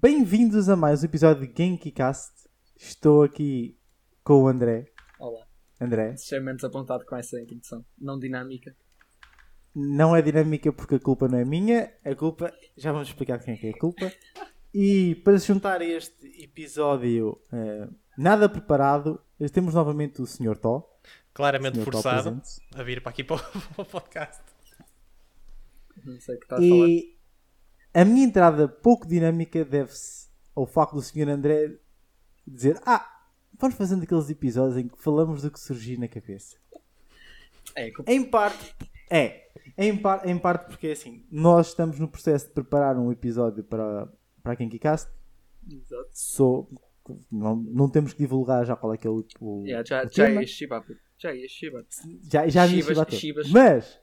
Bem-vindos a mais um episódio de GenkiCast. Estou aqui com o André. Olá. André, Extremamente apontado com essa introdução. Não dinâmica. não é dinâmica porque a culpa não é minha, a culpa, já vamos explicar quem é que é a culpa. E para se juntar a este episódio eh, nada preparado, temos novamente o Sr. Tó. claramente Senhor Tó forçado presente. a vir para aqui para o, para o podcast. Não sei o que estás a falar. E a minha entrada pouco dinâmica deve-se ao facto do Sr. André dizer: Ah, vamos fazendo aqueles episódios em que falamos do que surgir na cabeça. É, Em parte, é. Em, par, em parte porque assim, nós estamos no processo de preparar um episódio para, para a KinkyCast. Exato. Sou, não, não temos que divulgar já qual é que é o, o, Yeah, já, o já tema. é Shibato. Já é Shibato. Já, já vi Shibato. Chivas. Mas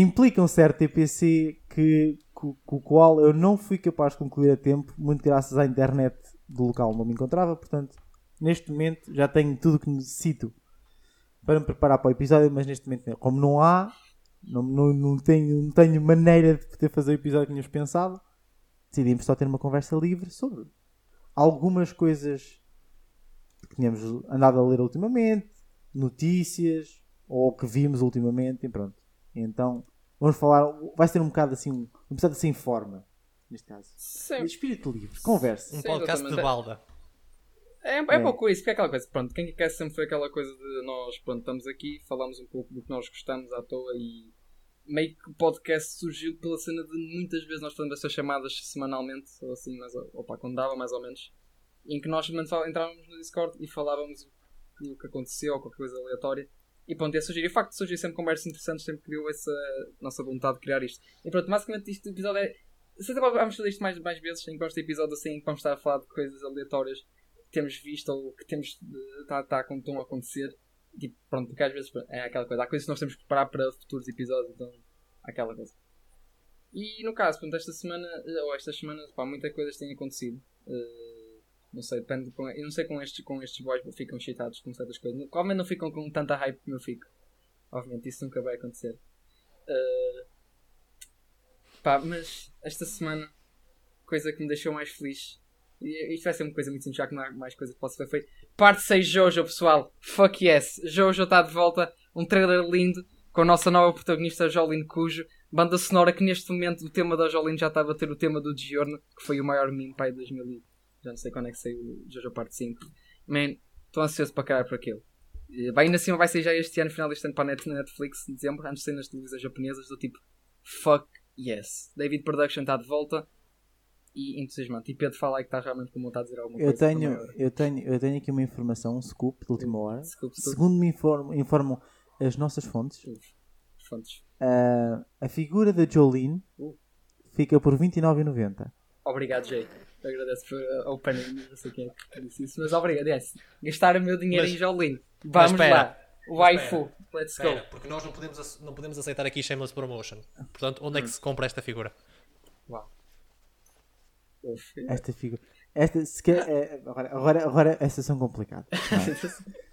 implica um certo TPC que, com, o qual eu não fui capaz de concluir a tempo, muito graças à internet do local onde me encontrava. Portanto, neste momento já tenho tudo o que necessito para me preparar para o episódio, mas neste momento, como não há, não, não, não, tenho, não tenho maneira de poder fazer o episódio que tínhamos pensado, decidimos só ter uma conversa livre sobre algumas coisas que tínhamos andado a ler ultimamente, notícias, ou que vimos ultimamente, e pronto. Então, vamos falar, vai ser um bocado assim, um episódio sem forma, neste caso. Sim. Espírito livre, conversa. Um Sim, podcast de exatamente. balda. É, é, É. pouco isso, porque é aquela coisa, pronto, quem quer sempre foi aquela coisa de nós, pronto, estamos aqui, falamos um pouco do que nós gostamos à toa e meio que o podcast surgiu pela cena de muitas vezes nós fazemos essas chamadas semanalmente, ou assim, mais, ou, opa, quando dava mais ou menos, em que nós entrávamos no Discord e falávamos o que, o que aconteceu ou qualquer coisa aleatória. E pronto, ia surgir. E o facto de surgir sempre conversas interessantes sempre criou essa nossa vontade de criar isto. E pronto, basicamente este episódio é. Se vamos fazer isto mais, mais vezes, em que vamos ter episódios assim vamos estar a falar de coisas aleatórias que temos visto ou que temos está tá, tá, estão a acontecer. Tipo, pronto, porque às vezes é aquela coisa. Há coisas que nós temos que preparar para futuros episódios, então aquela coisa. E no caso, pronto, esta semana, ou estas semanas, pá, muitas coisas têm acontecido. Eh, não sei, depende. com- Eu não sei com estes, com estes boys ficam excitados com certas coisas. Provavelmente não ficam com tanta hype como eu fico. Obviamente, isso nunca vai acontecer. Eh, pá, mas esta semana, coisa que me deixou mais feliz. Isto vai ser uma coisa muito simples, já que não há mais coisa que possa ser feita. Parte 6 Jojo, pessoal. Fuck yes. Jojo está de volta. Um trailer lindo com a nossa nova protagonista Jolene Cujo. Banda sonora que neste momento o tema da Jolene já está a bater o tema do Giorno, que foi o maior meme pai de 2000. Já não sei quando é que saiu o Jojo Parte 5. Man, estou ansioso para caralho por aquilo. Vai ainda assim vai sair já este ano, final deste ano para a Net- Netflix, em dezembro, antes de sair nas televisões japonesas, do tipo fuck yes. David Production está de volta e entusiasmante. E Pedro fala aí que está realmente com vontade de dizer alguma Eu coisa. tenho, eu, tenho, eu tenho aqui uma informação, um scoop de última hora. Desculpe. Segundo me informam, informam as nossas fontes, Fontes. ah, a figura da Jolene Uh. fica por 29,90. Obrigado, Jay. Agradeço por uh, opening. Não sei quem é que disse isso, mas obrigado. Yes. Gastar o meu dinheiro Mas- em Jolene. Vamos espera. lá. Waifu. Let's go. Espera, porque nós não podemos, não podemos aceitar aqui shameless promotion. Portanto, onde é que se compra esta figura? Uau. Esta figura. Esta, se quer, é, agora, agora, agora essas são complicadas. é?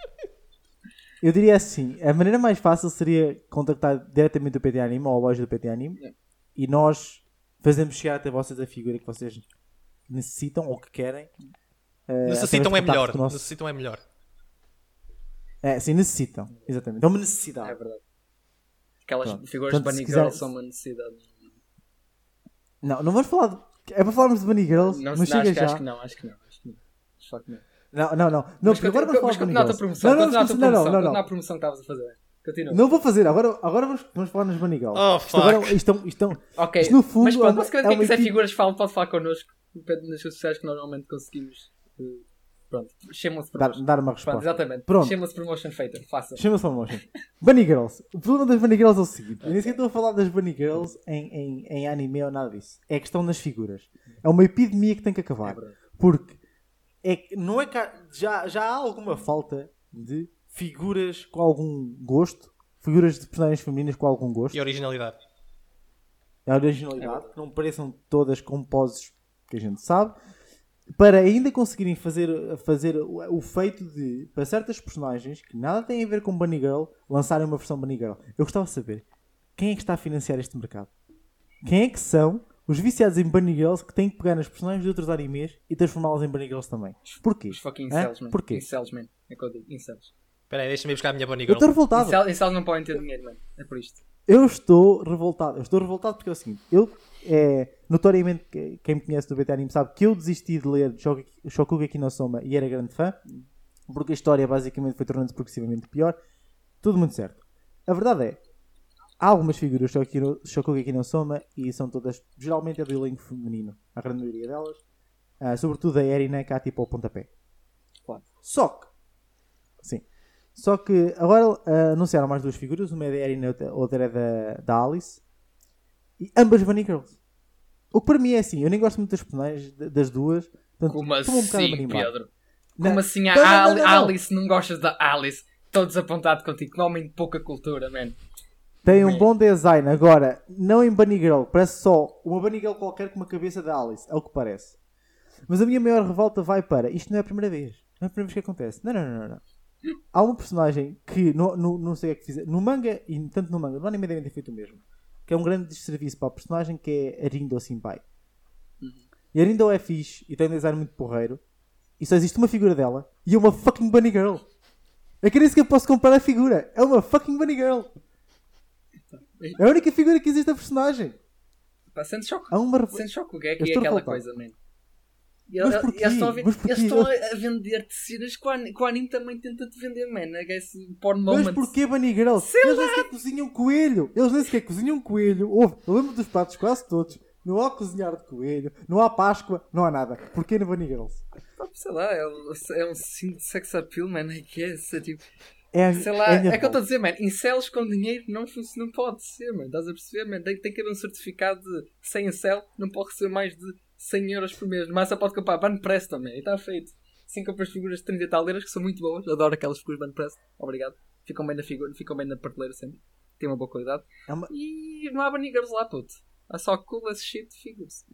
Eu diria assim: a maneira mais fácil seria contactar diretamente o PT Anime ou a loja do PT Anime Yeah. e nós fazemos chegar até vocês a figura que vocês necessitam ou que querem. eh, Necessitam é melhor. nosso- Necessitam é melhor. É, sim, necessitam. Exatamente. É uma É necessidade. verdade. Aquelas Pronto. figuras Portanto, de Bunny quiser- Girl são uma necessidade. Não, não vamos falar de. É para falarmos de Bunny Girls, Não, mas não, chega acho, que- já. acho que não, acho que não. Acho que não. Não. Não, não, não. Não, Mas porque agora vamos falar de Bunny continua a tua Girls. promoção. Não, não, Continua a não, tua não, não, promoção. não, Continua a não. promoção que estavas a fazer. Continua. Não vou fazer, agora, agora vamos, vamos falar nas Bunny Girls. Oh, Isto fuck. agora isto, é um- isto, é um- Ok, Isto, no fundo, mas é pronto, basicamente é quem quiser equipe- figuras fala, pode falar connosco nas redes sociais que normalmente conseguimos. eh, Pronto, chama-se dar, dar uma Pronto, resposta. exatamente. Pronto. Chama-se promotion feita. Faça. Chama-se promotion. Bunny Girls. O problema das Bunny Girls é o seguinte: eu nem sequer estou a falar das Bunny Girls em, em, em anime ou nada disso. É a questão das figuras. É uma epidemia que tem que acabar. É. Porque é não é que há- já, já há alguma falta de figuras com algum gosto, figuras de personagens femininas com algum gosto. E originalidade. a É originalidade, verdade. que não pareçam todas com poses que a gente sabe, para ainda conseguirem fazer, fazer o, o feito de, para certas personagens que nada têm a ver com Bunny Girl, lançarem uma versão Bunny Girl. Eu gostava de saber quem é que está a financiar este mercado. Quem é que são os viciados em Bunny Girls que têm que pegar nas personagens de outros animes e transformá-las em Bunny Girls também. Porquê? Os fucking incels, man. Porquê? Incels, man. É que eu digo. Incels. Espera aí, deixa-me buscar a minha Bunny Eu Girl. estou revoltado. Incel- Incels não podem ter dinheiro, mano. É por isto. Eu estou revoltado. Eu estou revoltado porque é o seguinte. Eu, é, notoriamente, que- quem me conhece do BT Anime sabe que eu desisti de ler Shoku- Shokugeki no Soma e era grande fã. Porque a história basicamente foi tornando-se progressivamente pior. Tudo muito certo. A verdade é, há algumas figuras no Soma e são todas, geralmente é do elenco feminino. A grande maioria delas. Ah, sobretudo a Erina, cá tipo ao pontapé. Claro. Só que, sim. Só que agora ah, anunciaram mais duas figuras, uma é da Erin e outra- é da, da Alice. E ambas Bunny Girls. O que para mim é assim, eu nem gosto muito das personagens das duas. Portanto, Como estou um bocado assim, animado. Pedro? Não, Como assim a não, Ali- não. Alice não gostas da Alice? Estou desapontado contigo. Que homem de pouca cultura, man. Tem um Man. bom design. Agora, não em Bunny Girl, parece só uma Bunny Girl qualquer com uma cabeça da Alice. É o que parece. Mas a minha maior revolta vai para. Isto não é a primeira vez. Não é a primeira vez que acontece. Não, não, não, não. Há uma personagem que no, no- não sei o que é que fizer. No manga, e tanto no manga, no anime devem ter feito o mesmo. Que é um grande desserviço para a personagem que é Arindo Senpai. E Arindo é fixe e tem um design muito porreiro. E só existe uma figura dela e é uma fucking Bunny Girl. É que nem sequer posso comprar a figura. É uma fucking Bunny Girl. É a única figura que existe da personagem. Pá, sente choque. Há uma. Sente choque o que é que é aquela revoltado. coisa, man. E Mas porquê? Eles estão a, a- vender-te cenas que o anime também tenta te vender, man. I guess porn Mas porquê Bunny Girl? Sei Eles nem sequer cozinham coelho. Eles nem sequer cozinham coelho. Ouve, eu lembro dos pratos quase todos. Não há cozinhar de coelho. Não há Páscoa. Não há nada. Porquê na Bunny Girls? Sei lá, é, um- é um signo de sex appeal, man. I guess. É tipo, É, sei lá, é, é que eu estou a dizer, man. Incels com dinheiro não, funciona- não pode ser, man. Estás a perceber, man? Tem, tem que haver um certificado de 100 incel, não pode receber mais de 100 euros por mês. Mas só pode comprar Ban Press também. E está feito. Sim, compras figuras de 30 e tal euros que são muito boas. Adoro aquelas figuras Ban Press. Obrigado. Ficam bem na figura, ficam bem na prateleira sempre. Tem uma boa qualidade. É uma- E não há baniggers lá, puto. Há só cool as shit figures.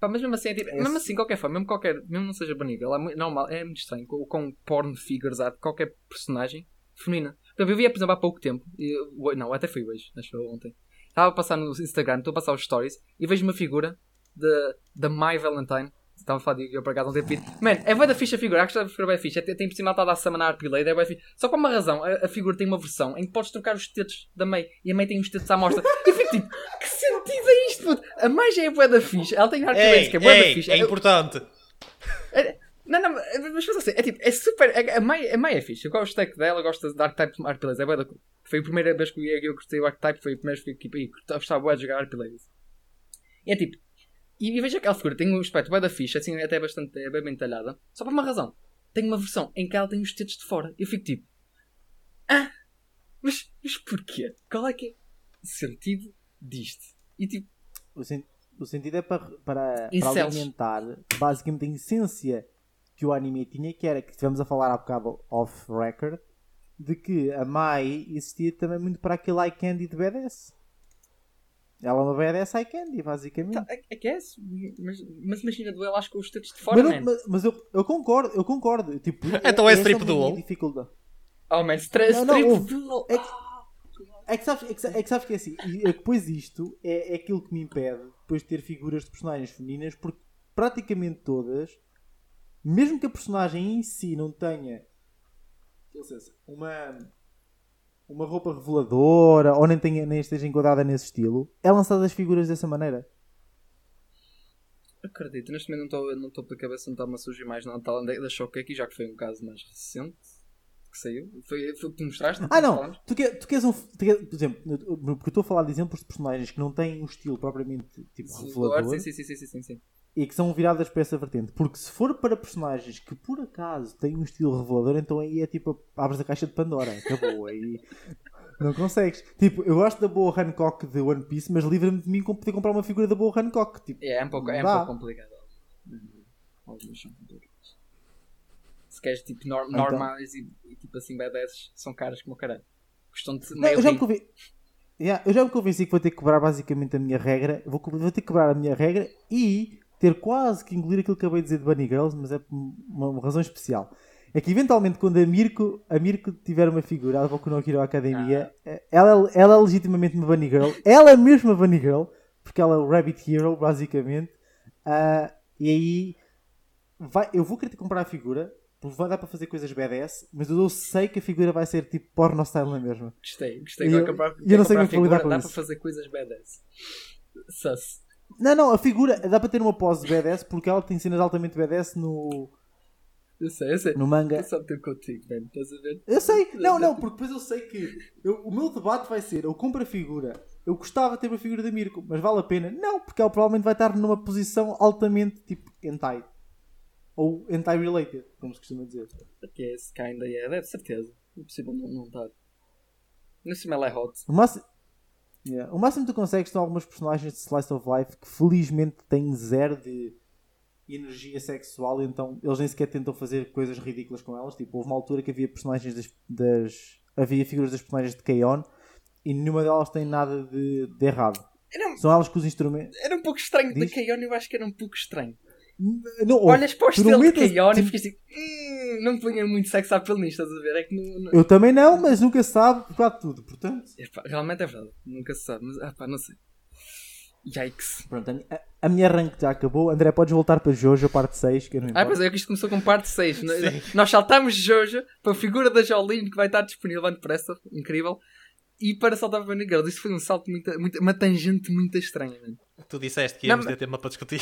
Pá, mas mesmo assim, é tipo, É mesmo assim- qualquer forma, mesmo, qualquer, mesmo não seja é mu- normal, é muito estranho com, com porn figures há de qualquer personagem feminina. Exemplo, eu vi, por exemplo, há pouco tempo, e, eu- não, até foi hoje, acho que foi ontem. Estava a passar no Instagram, estou a passar os stories e vejo uma figura de- da My Valentine. Estava a falar de eu para casa não ter pedido. Man, é bué da ficha a figura. Acho que a figura é ficha. Tem por cima está a dar Summonar Arpilade. É bué fixe. Só por uma razão. A, a figura tem uma versão em que podes trocar os tetos da May. E a May tem os tetos à mostra. E eu fico tipo, que sentido é isto, puto? A May já é bué da ficha. Ela tem Arpilade que é bué da ficha. é importante. não, não, mas pensa assim, é tipo, é super. A, a, Mai, a Mai é fixe. Eu gosto stack dela, gosto da de Arpilades. É bué da. Foi a primeira vez que eu, eu gostei do Archetype, foi a primeira vez que eu eu gostava bué de jogar Arpilades. E é tipo, e, e veja aquela figura, tem um aspecto bué da ficha, assim, até bastante, é bem, bem talhada. Só por uma razão. Tem uma versão em que ela tem os tetos de fora. Eu fico tipo, ah, mas, mas porquê? Qual é que é o sentido disto? E tipo, O, sen- o sentido é para, para, para alimentar basicamente a essência que o anime tinha, que era que estivemos a falar há bocado off-record, de que a Mai existia também muito para aquele eye candy de BDS. Ela é uma BDS eye candy, basicamente. tá, é, é que é, mas, mas imagina duelo acho com os tetos de fora, mas, não- man. mas- mas eu, eu concordo, eu concordo. Tipo, Então é essa strip duel? dificuldade. Oh man, stress, Não, não, strip duel. É que- É que sabes, é que, sa- é que, sabes que é assim, e é que depois isto é, é aquilo que me impede depois de ter figuras de personagens femininas, porque praticamente todas, mesmo que a personagem em si não tenha com licença, uma, uma roupa reveladora ou nem, tenha, nem esteja enquadrada nesse estilo, é lançada as figuras dessa maneira. Acredito, neste momento não estou pela cabeça, não está-me a surgir mais nada tal da Choque aqui, já que foi um caso mais recente que saiu. Foi, foi o que tu mostraste? Ah, não! Falamos? Tu, quer, tu queres um. Tu quer, por exemplo, porque eu estou a falar de exemplos de personagens que não têm um estilo propriamente tipo revelador. Sim, sim, sim, sim, sim, sim. E que são viradas para essa vertente. Porque se for para personagens que por acaso têm um estilo revelador, então aí é tipo abres a caixa de Pandora, acabou. Aí não consegues. Tipo, eu gosto da boa Hancock de One Piece, mas livra-me de mim poder comprar uma figura da boa Hancock. Tipo, É, é um pouco, é um Não pouco complicado. Algumas são complicadas. Se queres tipo nor- Então. normais e, e, tipo assim badass são caras como o caralho. Custam de não, meio eu, já me. Yeah, eu já me convenci que vou ter que quebrar basicamente a minha regra. Vou, vou ter que quebrar a minha regra e ter quase que engolir aquilo que acabei de dizer de Bunny Girls, mas é por uma, uma razão especial. É que eventualmente quando a Mirko, a Mirko tiver uma figura, a Boku no Hero Academia, Ah. ela, ela é legitimamente uma Bunny Girl, ela é mesmo a Bunny Girl, porque ela é o Rabbit Hero, basicamente. Ah, e aí vai, eu vou querer comprar a figura, porque vai dar para fazer coisas BDS, mas eu sei que a figura vai ser tipo porno style na mesma. Gostei, gostei. E eu- comprar, eu não sei como é lidar com Dá isso. para fazer coisas badass. Sus. Não, não, a figura dá para ter uma pose BDS porque ela tem cenas altamente BDS no, Eu sei, eu sei. no manga. Estou só a meter contigo, man. Estás a ver? Eu sei, não, não, porque depois eu sei que eu- o meu debate vai ser: eu compro a figura, eu gostava de ter uma figura da Mirko, mas vale a pena? Não, porque ela provavelmente vai estar numa posição altamente tipo hentai ou hentai related, como se costuma dizer. É esse kinda, yeah, deve certeza. Impossível não, não estar. No cima ela é hot. Yeah. o máximo que tu consegues são algumas personagens de Slice of Life que felizmente têm zero de energia sexual, então eles nem sequer tentam fazer coisas ridículas com elas. Tipo, houve uma altura que havia personagens das. das- havia figuras das personagens de K-On! e nenhuma delas tem nada de, de errado. São elas com os instrumentos. era um pouco estranho. Da Diz? Kayon eu acho que era um pouco estranho. Não, Olhas para o estilo de Kayon e ficas assim. "Hum, não punha muito sexo apelo nisto, estás a ver? É que não. não... Eu também não, mas nunca se sabe por causa de tudo. Portanto, Epá, realmente é verdade. Nunca se sabe. Mas, ah, pá, não sei. Yikes. pronto, a, a minha rank já acabou. André, podes voltar para Jojo, parte 6, que eu não Ah, pois é, que isto começou com parte 6. Nós saltámos de Jojo para a figura da Jolene que vai estar disponível muito depressa, incrível. E para saltar para a Bunny Girls. Isto foi um salto muito, muito, uma tangente muito estranha, mano. Tu disseste que íamos ter tema para discutir.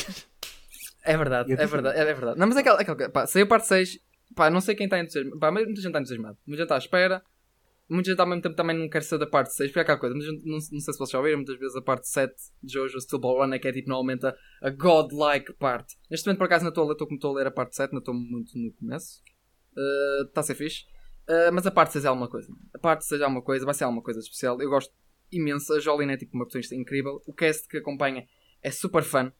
É verdade, é verdade, é verdade. Não, mas é aquela, aquela pá, saiu parte 6, pá, não sei quem está entusiasmado. Pá, mas muita gente está entusiasmado. Muita gente está à espera. Muita gente ao mesmo tempo também não quer ser da parte 6, porque é aquela coisa. Muita gente, não, não sei se vocês já ouviram, muitas vezes a parte 7 de Jojo Steel Ball Run é que é tipo normalmente a, a godlike parte. Neste momento, por acaso, não estou a ler, estou como estou a ler a parte 7, não estou muito no começo. Está a ser fixe. Uh, mas a parte 6 é alguma coisa. A parte 6 é alguma coisa, vai ser alguma coisa especial. Eu gosto imenso. A Jolene é tipo uma personagem incrível. O cast que acompanha é super fun.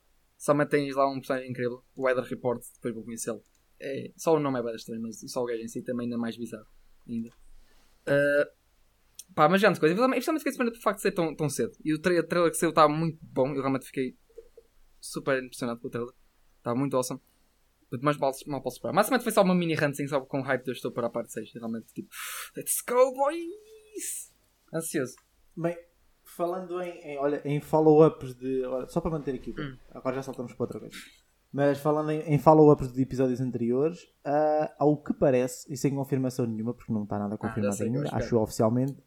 Somente tens lá um personagem incrível. O Weather Report, depois vou conhecê-lo. É, só o nome é bem estranho, mas só o gajo em si também ainda é mais bizarro. Ainda. Uh, pá, mas já antes coisa. Especialmente fiquei surpreendido pelo facto de ser tão, tão cedo. E o tra- o trailer que saiu estava muito bom. Eu realmente fiquei super impressionado com o trailer. Estava muito awesome. Mais mal, mal posso esperar. Basicamente foi só uma mini rant, só com hype eu estou para a parte 6. Realmente, tipo, let's go, boys! Ansioso. Bem, falando em, em, olha, em follow-ups de. olha, só para manter aqui, Hum. agora já saltamos para outra coisa. Mas falando em, em follow-ups de episódios anteriores, ah, ao que parece, e sem confirmação nenhuma, porque não está nada confirmado Ah, sei, eu ainda, acho oficialmente.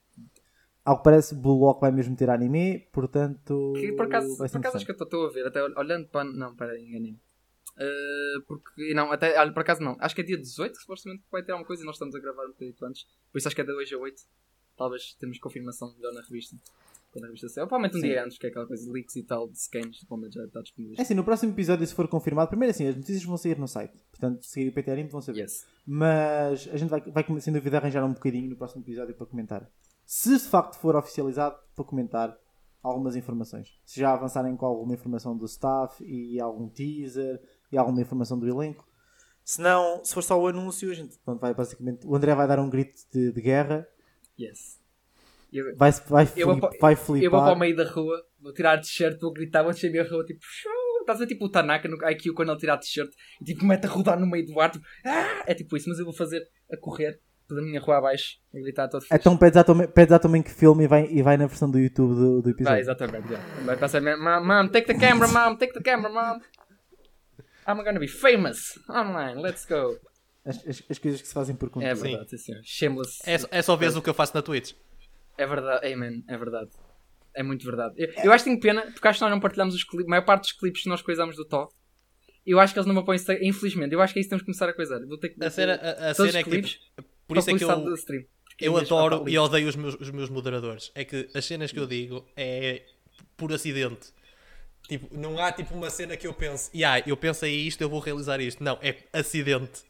Ao que parece, Blue Lock vai mesmo ter anime, portanto. Que por acaso, por acaso acho que eu estou a ver, até ol- olhando para. Não, peraí, enganei-me. Uh, porque, não, até, olha, por acaso não. Acho que é dia 18, supostamente vai ter alguma coisa e nós estamos a gravar um bocadinho antes. Por isso acho que é de hoje a 8. Talvez temos confirmação melhor na revista. Quando a revista sair. Ou provavelmente um Sim. dia antes, que é aquela coisa de leaks e tal, de scans, provavelmente já está disponível. É assim, no próximo episódio, se for confirmado, primeiro assim, as notícias vão sair no site. Portanto, se seguir o PT Anime vão saber. Yes. Mas a gente vai, vai sem dúvida arranjar um bocadinho no próximo episódio para comentar. Se de facto for oficializado, para comentar algumas informações. Se já avançarem com alguma informação do staff e algum teaser e alguma informação do elenco. Se não, se for só o anúncio, a gente pronto, vai basicamente. O André vai dar um grito de, de guerra, Yes. Eu, vai, vai, Eu vou flip- vai eu vou para flipar. o meio da rua, vou tirar a t-shirt, vou gritar, vou descer a minha rua, tipo, estás a ver tipo o Tanaka no IQ quando ele tira a t-shirt e tipo mete a rodar no meio do ar, tipo, "Ah!" é tipo isso, mas eu vou fazer a correr pela minha rua abaixo, a gritar todo feliz. Então pedes à, tua, pedes à tua mãe que filme e vai, e vai na versão do YouTube do, do Vai, episódio. exatamente, já. Vai passar, mom, mom, take the camera, mom, take the camera, mom. I'm gonna be famous online, let's go. As, as, as coisas que se fazem por conta. É verdade, sim, senhor. Shameless. É, só- é só vez o que eu faço na Twitch. É verdade, amen, é verdade. É muito verdade. Eu, eu acho que tenho pena, porque acho que nós não partilhamos os clipes, a maior parte dos clipes que nós coisamos do Tó. Eu acho que eles não me apoiam, infelizmente. Eu acho que é isso que temos que começar a coisar. Vou ter que A cena, a, a todos cena é que clipes tipo, por isso é que para eu, stream. Eu adoro e odeio os meus, os meus moderadores. É que as cenas que eu digo é por acidente. Tipo, não há tipo uma cena que eu pense, yeah, eu pensei isto, eu vou realizar isto. Não, é acidente.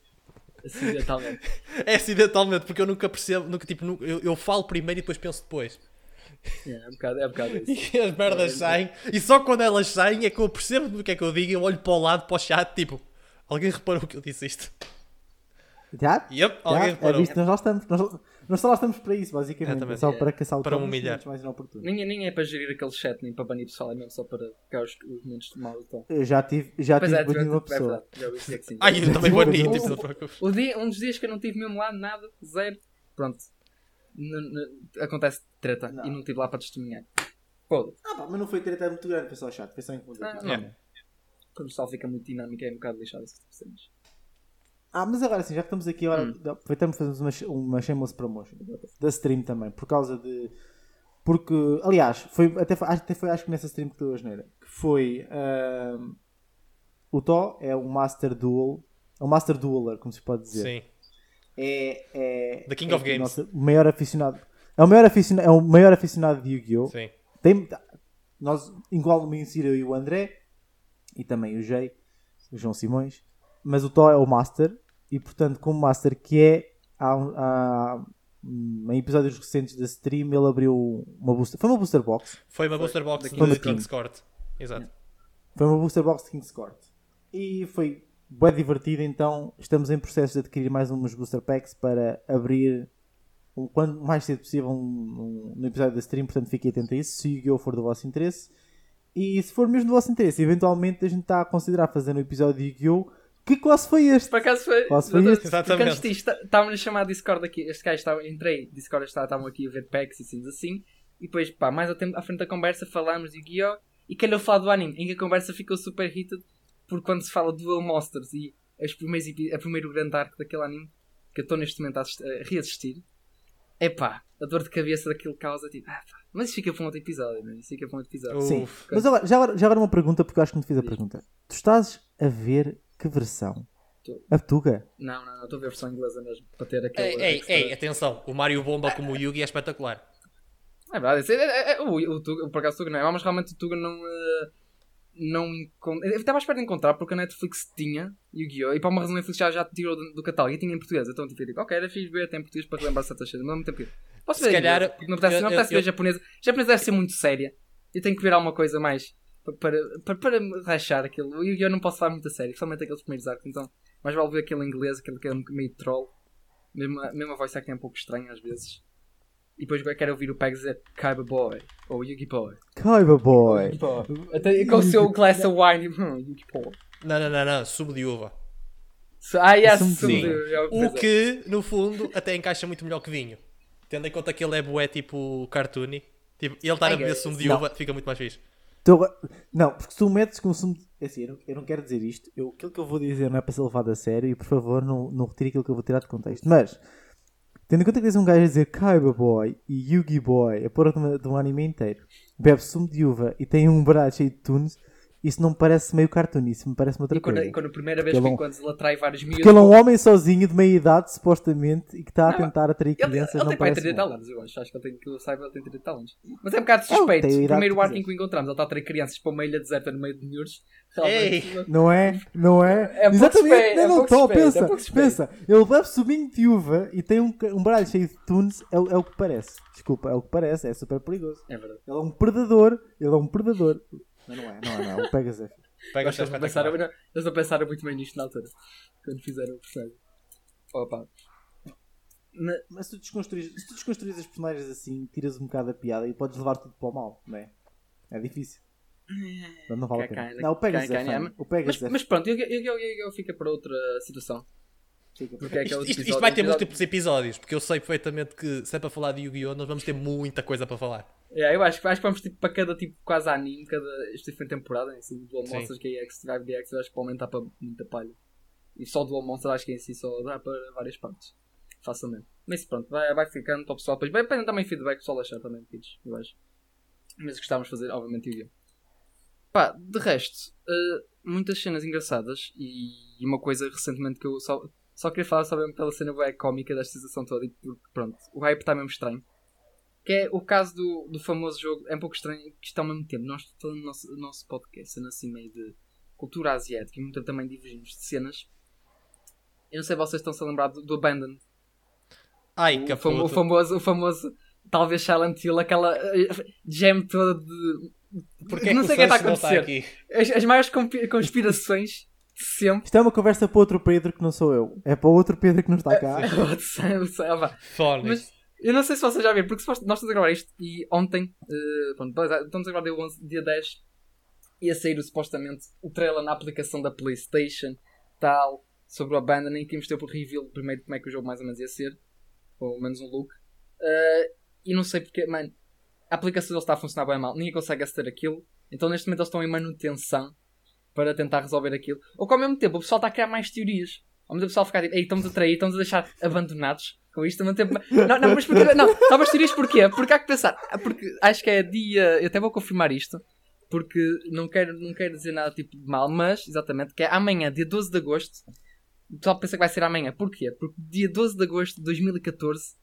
Acidentalmente. É acidentalmente, porque eu nunca percebo, nunca, tipo, nu- eu, eu falo primeiro e depois penso depois. Yeah, é um bocado, é um bocado isso. E as merdas saem, e só quando elas saem é que eu percebo do que é que eu digo e eu olho para o lado, para o chat, tipo, alguém reparou que eu disse isto? Já? Yep, Já? alguém É reparou. visto, nós estamos. Nós, nós só lá estamos para isso, basicamente. Exatamente. É só É. para caçar o Para humilhar. mais inoportunos. Nem, é- nem é para gerir aquele chat, nem para banir pessoal, é mesmo só para ficar os, os momentos de mal e tal. Eu já tive, já Pois tive é, banido uma é pessoa. verdade. Já ouvi dizer que sim. Ai, eu também O- tipo, não preocupes. Um dos dias que eu não tive mesmo lá nada, zero, pronto. N- n- acontece treta Não. e não estive lá para testemunhar. Foda-se. Ah, pá, mas não foi treta muito grande, foi só chato, foi só incomodativo. Ah, Não, é. Quando o pessoal fica muito dinâmico é um bocado lixado essas tipo de cenas. Ah, mas agora sim, já que estamos aqui, agora Hum. aproveitamos para fazer uma, uma shameless promotion da stream também, por causa de. Porque, aliás, foi, até, foi, até foi acho que nessa stream que tu hoje não era, que foi. ahm, o Tó é um Master Duel, é um Master Dueler, como se pode dizer. Sim. É, é, The King é of o Games. nosso maior aficionado. É o maior aficionado, é o maior aficionado de Yu-Gi-Oh! Sim. Tem, nós, igual me insiro eu e o André, e também o Jay, o João Simões, mas o Tó é o Master, e portanto, como Master que é, há, há, hum, em episódios recentes da stream, ele abriu uma booster. Foi uma booster box. Foi uma booster box da de King. King's Court. Exato. Foi uma booster box de King's Court. E foi bem divertido, então estamos em processo de adquirir mais uns booster packs para abrir o quanto mais cedo possível um, um- no episódio da stream, portanto fiquem atentos a isso, se o Yu-Gi-Oh! for do vosso interesse. E se for mesmo do vosso interesse, eventualmente a gente está a considerar fazer um episódio de Yu-Gi-Oh! Que quase foi este? Por acaso foi. Posso foi? Porque Exatamente. disto, estávamos a chamar Discord aqui. Este gajo estava, entrei, Discord estava- estavam aqui a ver packs e cenas assim. E depois, pá, mais ao tempo, à frente da conversa, falámos de Yu-Gi-Oh! E calhou falar do anime, em que a conversa ficou super heated. Porque quando se fala de Duel Monsters e os primeiros, epi- a primeiro grande arco daquele anime, que eu estou neste momento a, a reassistir, é pá, a dor de cabeça daquilo causa tipo, ah, pá, mas isso fica para um outro episódio, não é? Isso fica para um outro episódio. Sim. Uf. Mas agora, já, agora, já agora uma pergunta, porque eu acho que não te fiz a pergunta. Tu estás a ver que versão? Tô. A Tuga? Não, não, não, estou a ver a versão inglesa mesmo, para ter aquele. Ei, ei, extra- ei, atenção. O Mario Bomba como o Yugi é espetacular. É verdade, é, é, é, o, o Tuga, por acaso o Tuga não é, mas realmente o Tuga não. eh, não encont- Eu estava à espera de encontrar porque a Netflix tinha Yu-Gi-Oh! e para uma razão a Netflix já, já tirou do, do catálogo e tinha em português. Então tipo, eu digo, ok, era fixe ver, tem em português para relembrar certas coisas, mas ao mesmo tempo. Posso Se ver em calhar, não apetece, eu- não apetece eu- ver japonesa. Japonesa deve ser muito séria e tenho que ver alguma coisa mais para, para, para me rachar aquilo. O Yu-Gi-Oh! não posso falar muito a sério, somente aqueles primeiros arcos, então mais vale ver aquele inglês, aquele que é meio troll. Mesmo, a- mesmo a voice acting é um pouco estranha às vezes. E depois eu quero ouvir o Peg dizer Kaiba Boy ou Yugi Boy. Kaiba Boy! Até com o seu glass of wine. Hum, Yugi Boy. Não, não, não, não. Sumo de uva. So- Ah, yes, Assumo sim. sim. O que, no fundo, até encaixa muito melhor que vinho. Tendo em conta que ele é bué tipo cartoony. Tipo, ele estar a beber é- sumo de não. uva fica muito mais fixe. Agora- Não, porque se tu metes consumo. é Assim, eu não, eu não quero dizer isto. Eu, aquilo que eu vou dizer não é para ser levado a sério e por favor não, não retire aquilo que eu vou tirar de contexto. Mas, tendo em conta que tens um gajo a dizer Kaiba Boy e Yugi Boy a pôr de, um anime inteiro, bebe sumo de uva e tem um barato cheio de tunes, isso não me parece meio cartoon, isso me parece uma outra E quando, coisa. e quando a primeira vez Porque que ele é um- quando ele atrai vários miúdos. Porque ele é um homem sozinho de meia idade, supostamente, e que está a Não, tentar atrair Ele, crianças. ele não tem para parece 30 mal. talentos, eu acho. Acho que ele tem que eu saiba, ele tem 30 talentos. Mas é um bocado Ele suspeito. O primeiro que arco em que o encontramos, ele está a atrair crianças para uma ilha deserta no meio de miúdos. Não é? Não é? É Exatamente. suspeito, é não, não, Tó, suspeito, pensa, é pensa. Ele bebe suminho de uva e tem um, um baralho cheio de tunes. É, o- é o que parece. Desculpa, é o que parece. É super perigoso. É verdade. Ele é um predador. Ele é um predador. Mas não é, não é, não. O Pegasus é fixe. Pega Acho que eles não, pensaram, não, eles não pensaram muito bem nisto na altura. Quando fizeram o personagem. Opa. Na- Mas se tu, desconstruís, se tu desconstruís as personagens assim, tiras um bocado a piada e podes levar tudo para o mal, não é? É difícil. Não, não vale a pena. Não, o Pegasus é kinda. O Pegasus Mas, é mas pronto, eu, eu, eu, eu, fica para outra situação. Porque é que é Isto, outro isto- isto vai ter múltiplos episódios, porque eu sei perfeitamente que se é para falar de Yu-Gi-Oh! nós vamos ter muita coisa para falar. Yeah, eu acho, que- acho que vamos tipo, para cada tipo quase anime, cada esta diferente temporada, em si, Dual Sim. Monsters, KX, Drive DX, eu acho que para aumentar para muita palha. E só Dual Monsters acho que em si só dá para várias partes. Facilmente. Mas pronto, vai, vai ficando para o pessoal. Depois vai depender também feedback, o pessoal achar também, kids, eu acho. Mas gostávamos de fazer, obviamente, Yu-Gi-Oh! Pá, de resto, eh, muitas cenas engraçadas e uma coisa recentemente que eu só, só queria falar sobre pela cena bué cómica desta situação toda e porque, pronto, o hype está mesmo estranho. Que é o caso do, do famoso jogo, é um pouco estranho que está ao mesmo tempo. Nós falando no nosso, nosso podcast, sendo assim meio de cultura asiática e muito também divergimos de cenas. Eu não sei se vocês estão-se a lembrar do, do Abandon. Ai, que O, famo- o famoso, o famoso, talvez Silent Hill, aquela eh, gem toda de. Porquê não que sei o o que está a está acontecer. As, as maiores conspi- conspirações de sempre. Isto é uma conversa para outro Pedro que não sou eu. É para outro Pedro que não está cá. Ah, vá. Fónix. Mas eu não sei se vocês já viram, porque nós estamos a gravar isto e ontem, eh, pronto, beleza, estamos a gravar dia, 11, dia 10, ia sair supostamente o trailer na aplicação da PlayStation, tal, sobre o Abandoning, que íamos ter o reveal primeiro como é que o jogo mais ou menos ia ser, ou menos um look. Eh, e não sei porque, mano, a aplicação deles está a funcionar bem mal, ninguém consegue aceder aquilo, então neste momento eles estão em manutenção para tentar resolver aquilo. Ou que ao mesmo tempo o pessoal está a criar mais teorias. Ao mesmo tempo o pessoal fica a dizer, ei, estamos a trair, estamos a deixar abandonados com isto. Mesmo tempo... Não, não, mas porque, não, estavas teorias porquê? Porque há que pensar, porque acho que é dia, eu até vou confirmar isto, porque não quero, não quero dizer nada tipo de mal, mas exatamente, que é amanhã, dia 12 de agosto. O pessoal pensa que vai ser amanhã. Porquê? Porque dia 12 de agosto de 2014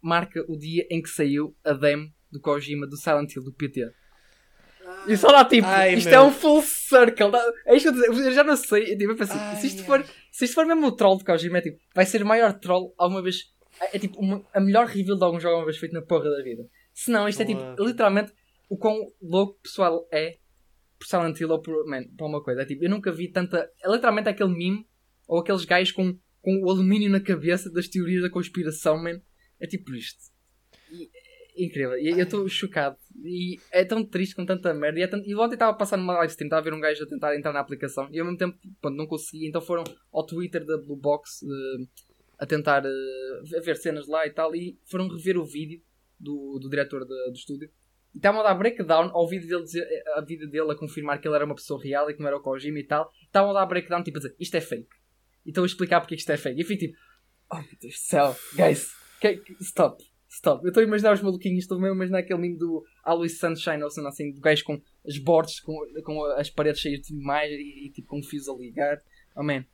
marca o dia em que saiu a demo do Kojima do Silent Hill do PT. E só dá tipo, Ai, isto meu. é um full circle. dá- É isto que eu, dizer, eu já não sei. Eu, tipo, eu pensei, Ai, se, isto for, se isto for mesmo o troll de Kojima, é, tipo, vai ser o maior troll alguma vez. É, é tipo uma- a melhor review de algum jogo alguma vez feito na porra da vida. Se não, isto é tipo, literalmente, o quão louco o pessoal é por Silent Hill ou por, man, por uma coisa. É tipo, eu nunca vi tanta. É literalmente aquele meme ou aqueles gajos com, com o alumínio na cabeça das teorias da conspiração, man. É tipo isto. E- é incrível. E eu estou chocado. E é tão triste com tanta merda. E, é tão- e ontem estava passando numa live stream, estava a ver um gajo a tentar entrar na aplicação e ao mesmo tempo pronto, não conseguia. Então foram ao Twitter da Blue Box eh, a tentar eh, a ver cenas lá e tal. E foram rever o vídeo do, do diretor da- do estúdio. E estavam a dar breakdown ao vídeo dele dizer, a vida dele a confirmar que ele era uma pessoa real e que não era o Kojima e tal. Estavam a dar breakdown tipo a dizer isto é fake. E estão a explicar porque isto é fake. E eu tipo, oh meu Deus do céu, guys, stop, stop. Eu estou a imaginar os maluquinhos, estou mesmo a imaginar aquele meme do Always Sunshine ou assim, assim, do gajo com as bordes, com, com as paredes cheias de mais e, e tipo com fios a ligar. Oh man,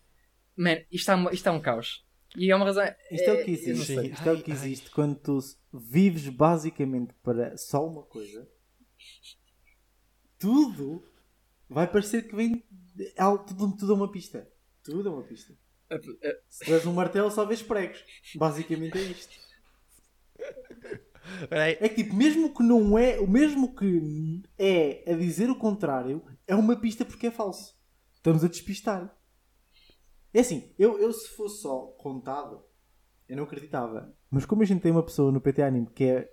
man, isto é, uma- isto é um caos. E é uma razão. Isto é o que eu não existe. Isto é o que Ai, ai. existe quando tu vives basicamente para só uma coisa. Tudo vai parecer que vem. é Tudo, tudo é uma pista. Tudo é uma pista. Se tiveres um martelo, só vês pregos. Basicamente é isto. É que tipo, mesmo que não é, o mesmo que é a dizer o contrário, é uma pista porque é falso. Estamos a despistar. É assim, eu, eu se fosse só contado, eu não acreditava. Mas como a gente tem uma pessoa no PT Anime que é,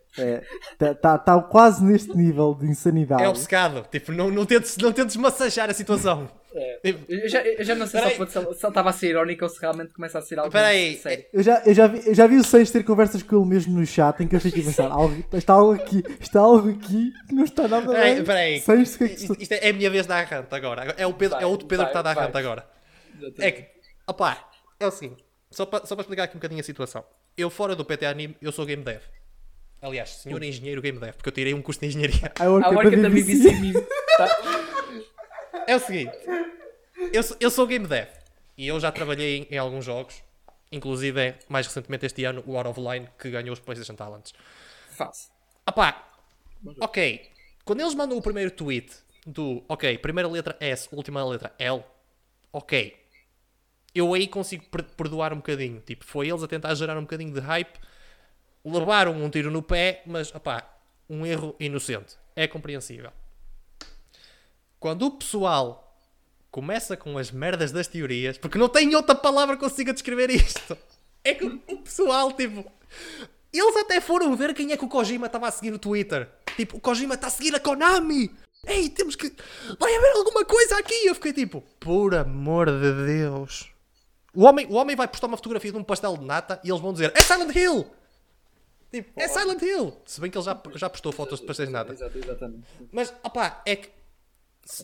está tá, tá quase neste nível de insanidade. É obcecado. Tipo, não, não, tentes, não tentes massajar a situação. É. Tipo, Eu já, eu já não sei Peraí. se ele, se estava a ser irónico ou se realmente começa a ser algo Espera aí. sério. Eu já, eu, já vi, eu já vi o Seixas ter conversas com ele mesmo no chat em que eu fiquei a pensar, algo, está algo aqui, está algo aqui que não está nada Peraí, bem. peraí. Seixas, o que é que Isto, isto é a minha vez da arrante agora. É o, Pedro, Vai, é outro Pedro vai, que está a dar vai. arrante agora. É que, opá, é o seguinte. Só para só para explicar aqui um bocadinho a situação. Eu, fora do PT Anime, eu sou game dev. Aliás, senhor engenheiro game dev, porque eu tirei um curso de engenharia. Work A the da BBC. Meme. Tá? É o seguinte. Eu, sou- eu sou game dev. E eu já trabalhei em, em alguns jogos. Inclusive, mais recentemente este ano, o Out of Line, que ganhou os PlayStation Talents. Fácil. Opá, ok. Quando eles mandam o primeiro tweet do, ok, primeira letra S, última letra L, ok. Eu aí consigo per- perdoar um bocadinho. Tipo, foi eles a tentar gerar um bocadinho de hype, levaram um tiro no pé, mas, opá, um erro inocente. É compreensível. Quando o pessoal começa com as merdas das teorias, porque não tem outra palavra que consiga descrever isto. É que o pessoal, tipo, eles até foram ver quem é que o Kojima estava a seguir no Twitter. Tipo, o Kojima está a seguir a Konami! Ei, temos que. Vai haver alguma coisa aqui! Eu fiquei tipo, por amor de Deus. O homem, o homem vai postar uma fotografia de um pastel de nata e eles vão dizer: É Silent Hill! Tipo, é Silent Hill! Se bem que ele já, já postou fotos de pastéis de nata. Exato, exatamente. Mas, opá, é que.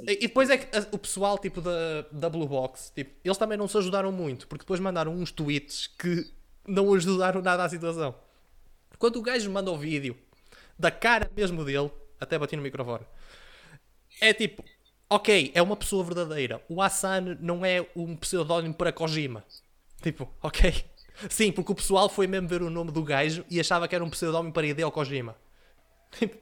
E depois é que o pessoal, tipo, da, da Blue Box, tipo, eles também não se ajudaram muito, porque depois mandaram uns tweets que não ajudaram nada à situação. Quando o gajo manda o vídeo da cara mesmo dele, até bati no microfone, é tipo, ok, é uma pessoa verdadeira. O Hassan não é um pseudónimo para Kojima. Tipo, ok. Sim, porque o pessoal foi mesmo ver o nome do gajo e achava que era um pseudónimo para Hideo Kojima.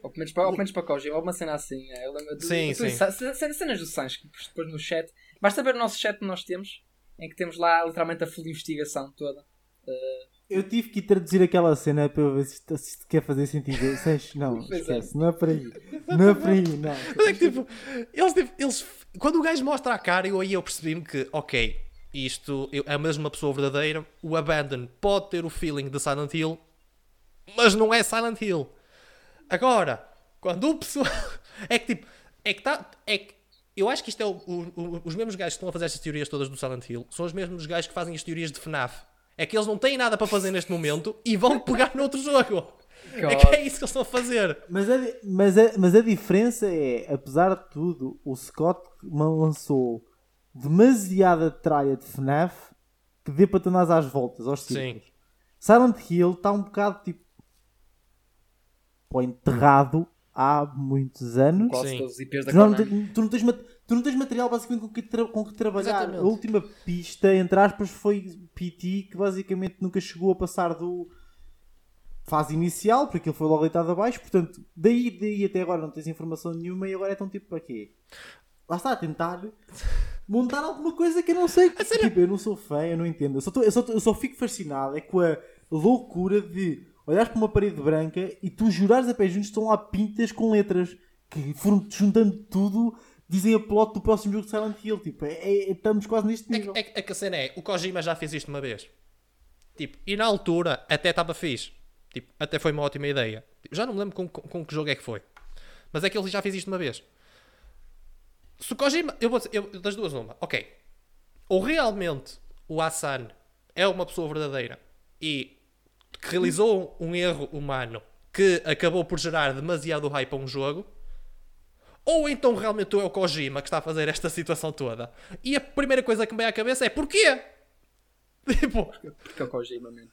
Ou pelo menos para, ou menos para Kojima, ou uma cena assim. é, Eu lembro de, Sim, de- sim. ce- ce- Cenas do Sans, que depois no chat. Basta ver o nosso chat que nós temos, em que temos lá literalmente a full investigação toda. Eu tive que ir traduzir aquela cena para ver se isto, se quer fazer sentido. Seixas, não, é. esquece, não é por aí. Não é por aí, não. Mas é que tipo, eles, tipo, eles quando o gajo mostra a cara, eu aí eu percebi-me que, ok, isto é mesmo uma pessoa verdadeira. O Abandon pode ter o feeling de Silent Hill, mas não é Silent Hill. Agora, quando o pessoal. É que tipo, é que tá. É que eu acho que isto é o- o- o- os mesmos gajos que estão a fazer estas teorias todas do Silent Hill são os mesmos gajos que fazem as teorias de FNAF. É que eles não têm nada para fazer neste momento e vão pegar noutro jogo. É que é isso que eles estão a fazer. Mas a, mas, a, mas a diferença é, apesar de tudo, o Scott lançou demasiada tralha de FNAF que dê para te andar às voltas, aos círculos. Sim. Silent Hill está um bocado tipo pô, enterrado há muitos anos. Sim. Tu não, tu, não tens, tu não tens material basicamente com que, tra- com que trabalhar. Exatamente. A última pista, entre aspas, foi PT, que basicamente nunca chegou a passar do fase inicial, porque aquilo foi logo deitado abaixo. Portanto, daí, daí até agora não tens informação nenhuma e agora é tão tipo para quê? Lá está a tentar montar alguma coisa que eu não sei. Tipo, eu não sou fã, eu não entendo. Eu só, tô- eu só, tô- eu só fico fascinado é com a loucura de olhares para uma parede branca e tu jurares a pé juntos estão lá pintas com letras que foram juntando tudo, dizem a plot do próximo jogo de Silent Hill. Tipo, é- é- estamos quase neste É, nível. é, é que a cena é, o Kojima já fez isto uma vez. Tipo, e na altura até estava fixe. Tipo, até foi uma ótima ideia. Tipo, Já não me lembro com, com, com que jogo é que foi. Mas é que ele já fez isto uma vez. Se o Kojima. Eu vou dizer, eu- das duas, uma. Ok. Ou realmente o Hassan é uma pessoa verdadeira e que realizou um erro humano que acabou por gerar demasiado hype a um jogo. Ou então realmente é o Kojima que está a fazer esta situação toda. E a primeira coisa que me vem à cabeça é porquê? Tipo, Porque é o Kojima, man.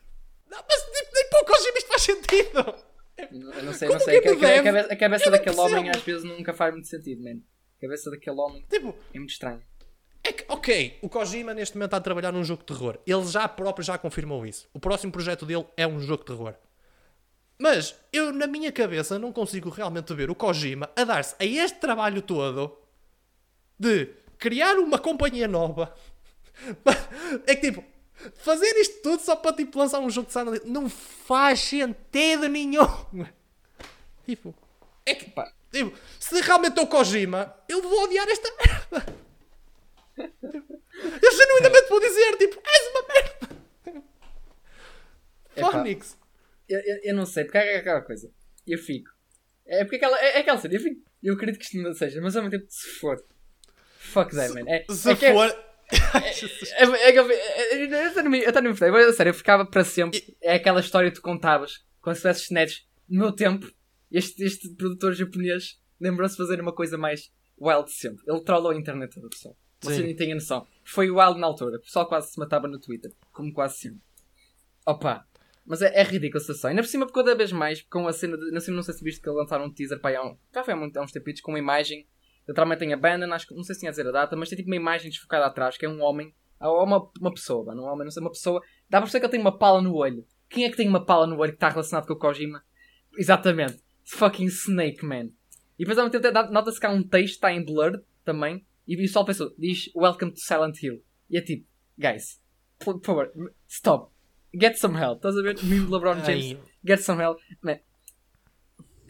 não, mas tipo, nem para o Kojima isto faz sentido. Eu não sei, Como não sei. que A, a- cabeça, a cabeça daquele homem às vezes nunca faz muito sentido, man. A cabeça daquele homem Tipo, é muito estranha. é que, ok, o Kojima neste momento está a trabalhar num jogo de terror. Ele já próprio já confirmou isso. O próximo projeto dele é um jogo de terror. Mas eu, na minha cabeça, não consigo realmente ver o Kojima a dar-se a este trabalho todo de criar uma companhia nova. É que tipo, fazer isto tudo só para tipo, lançar um jogo de Silent Hill não faz sentido nenhum. Tipo, é que Pá. tipo, se realmente é o Kojima, eu vou odiar esta merda. Eu genuinamente vou dizer, tipo, és uma merda. Phonics. Eu, eu, eu não sei, porque é aquela coisa. Eu fico. É porque aquela, é, é aquela cena, eu fico. Eu acredito que isto não seja, mas ao mesmo tempo, se for. Fuck that, man. É, Se é que for. É, é, eu, é, é, eu até não me- fudei, mas a sério, eu ficava para sempre. É aquela história que tu contavas quando se tivesses netos. No meu tempo, este, este produtor japonês lembrou-se de fazer uma coisa mais wild de sempre. Ele trollou a internet toda, pessoal. Vocês nem têm a noção. Foi wild na altura. O pessoal quase se matava no Twitter. Como quase sempre. Opa. Mas é, é ridículo a situação. Ainda por cima, cada vez mais, com a cena de. Não sei, não sei se viste que lançaram um teaser para um, já foi há, muito, há uns tempitos com uma imagem. Literalmente tem a banda, não sei se tinha a dizer a data, mas tem tipo uma imagem desfocada atrás, que é um homem, ou uma, uma pessoa, mano, um homem, não sei, uma pessoa. Dá para perceber que ele tem uma pala no olho. Quem é que tem uma pala no olho que está relacionado com o Kojima? Exatamente. Fucking Snake, man. E depois ao mesmo tempo nota-se que há um texto, está em blurred também, e o pessoal pensou, diz Welcome to Silent Hill. E é tipo, guys, por favor, stop. Get some help. Estás a ver? Meme de LeBron James. Ai. Get some help. Man.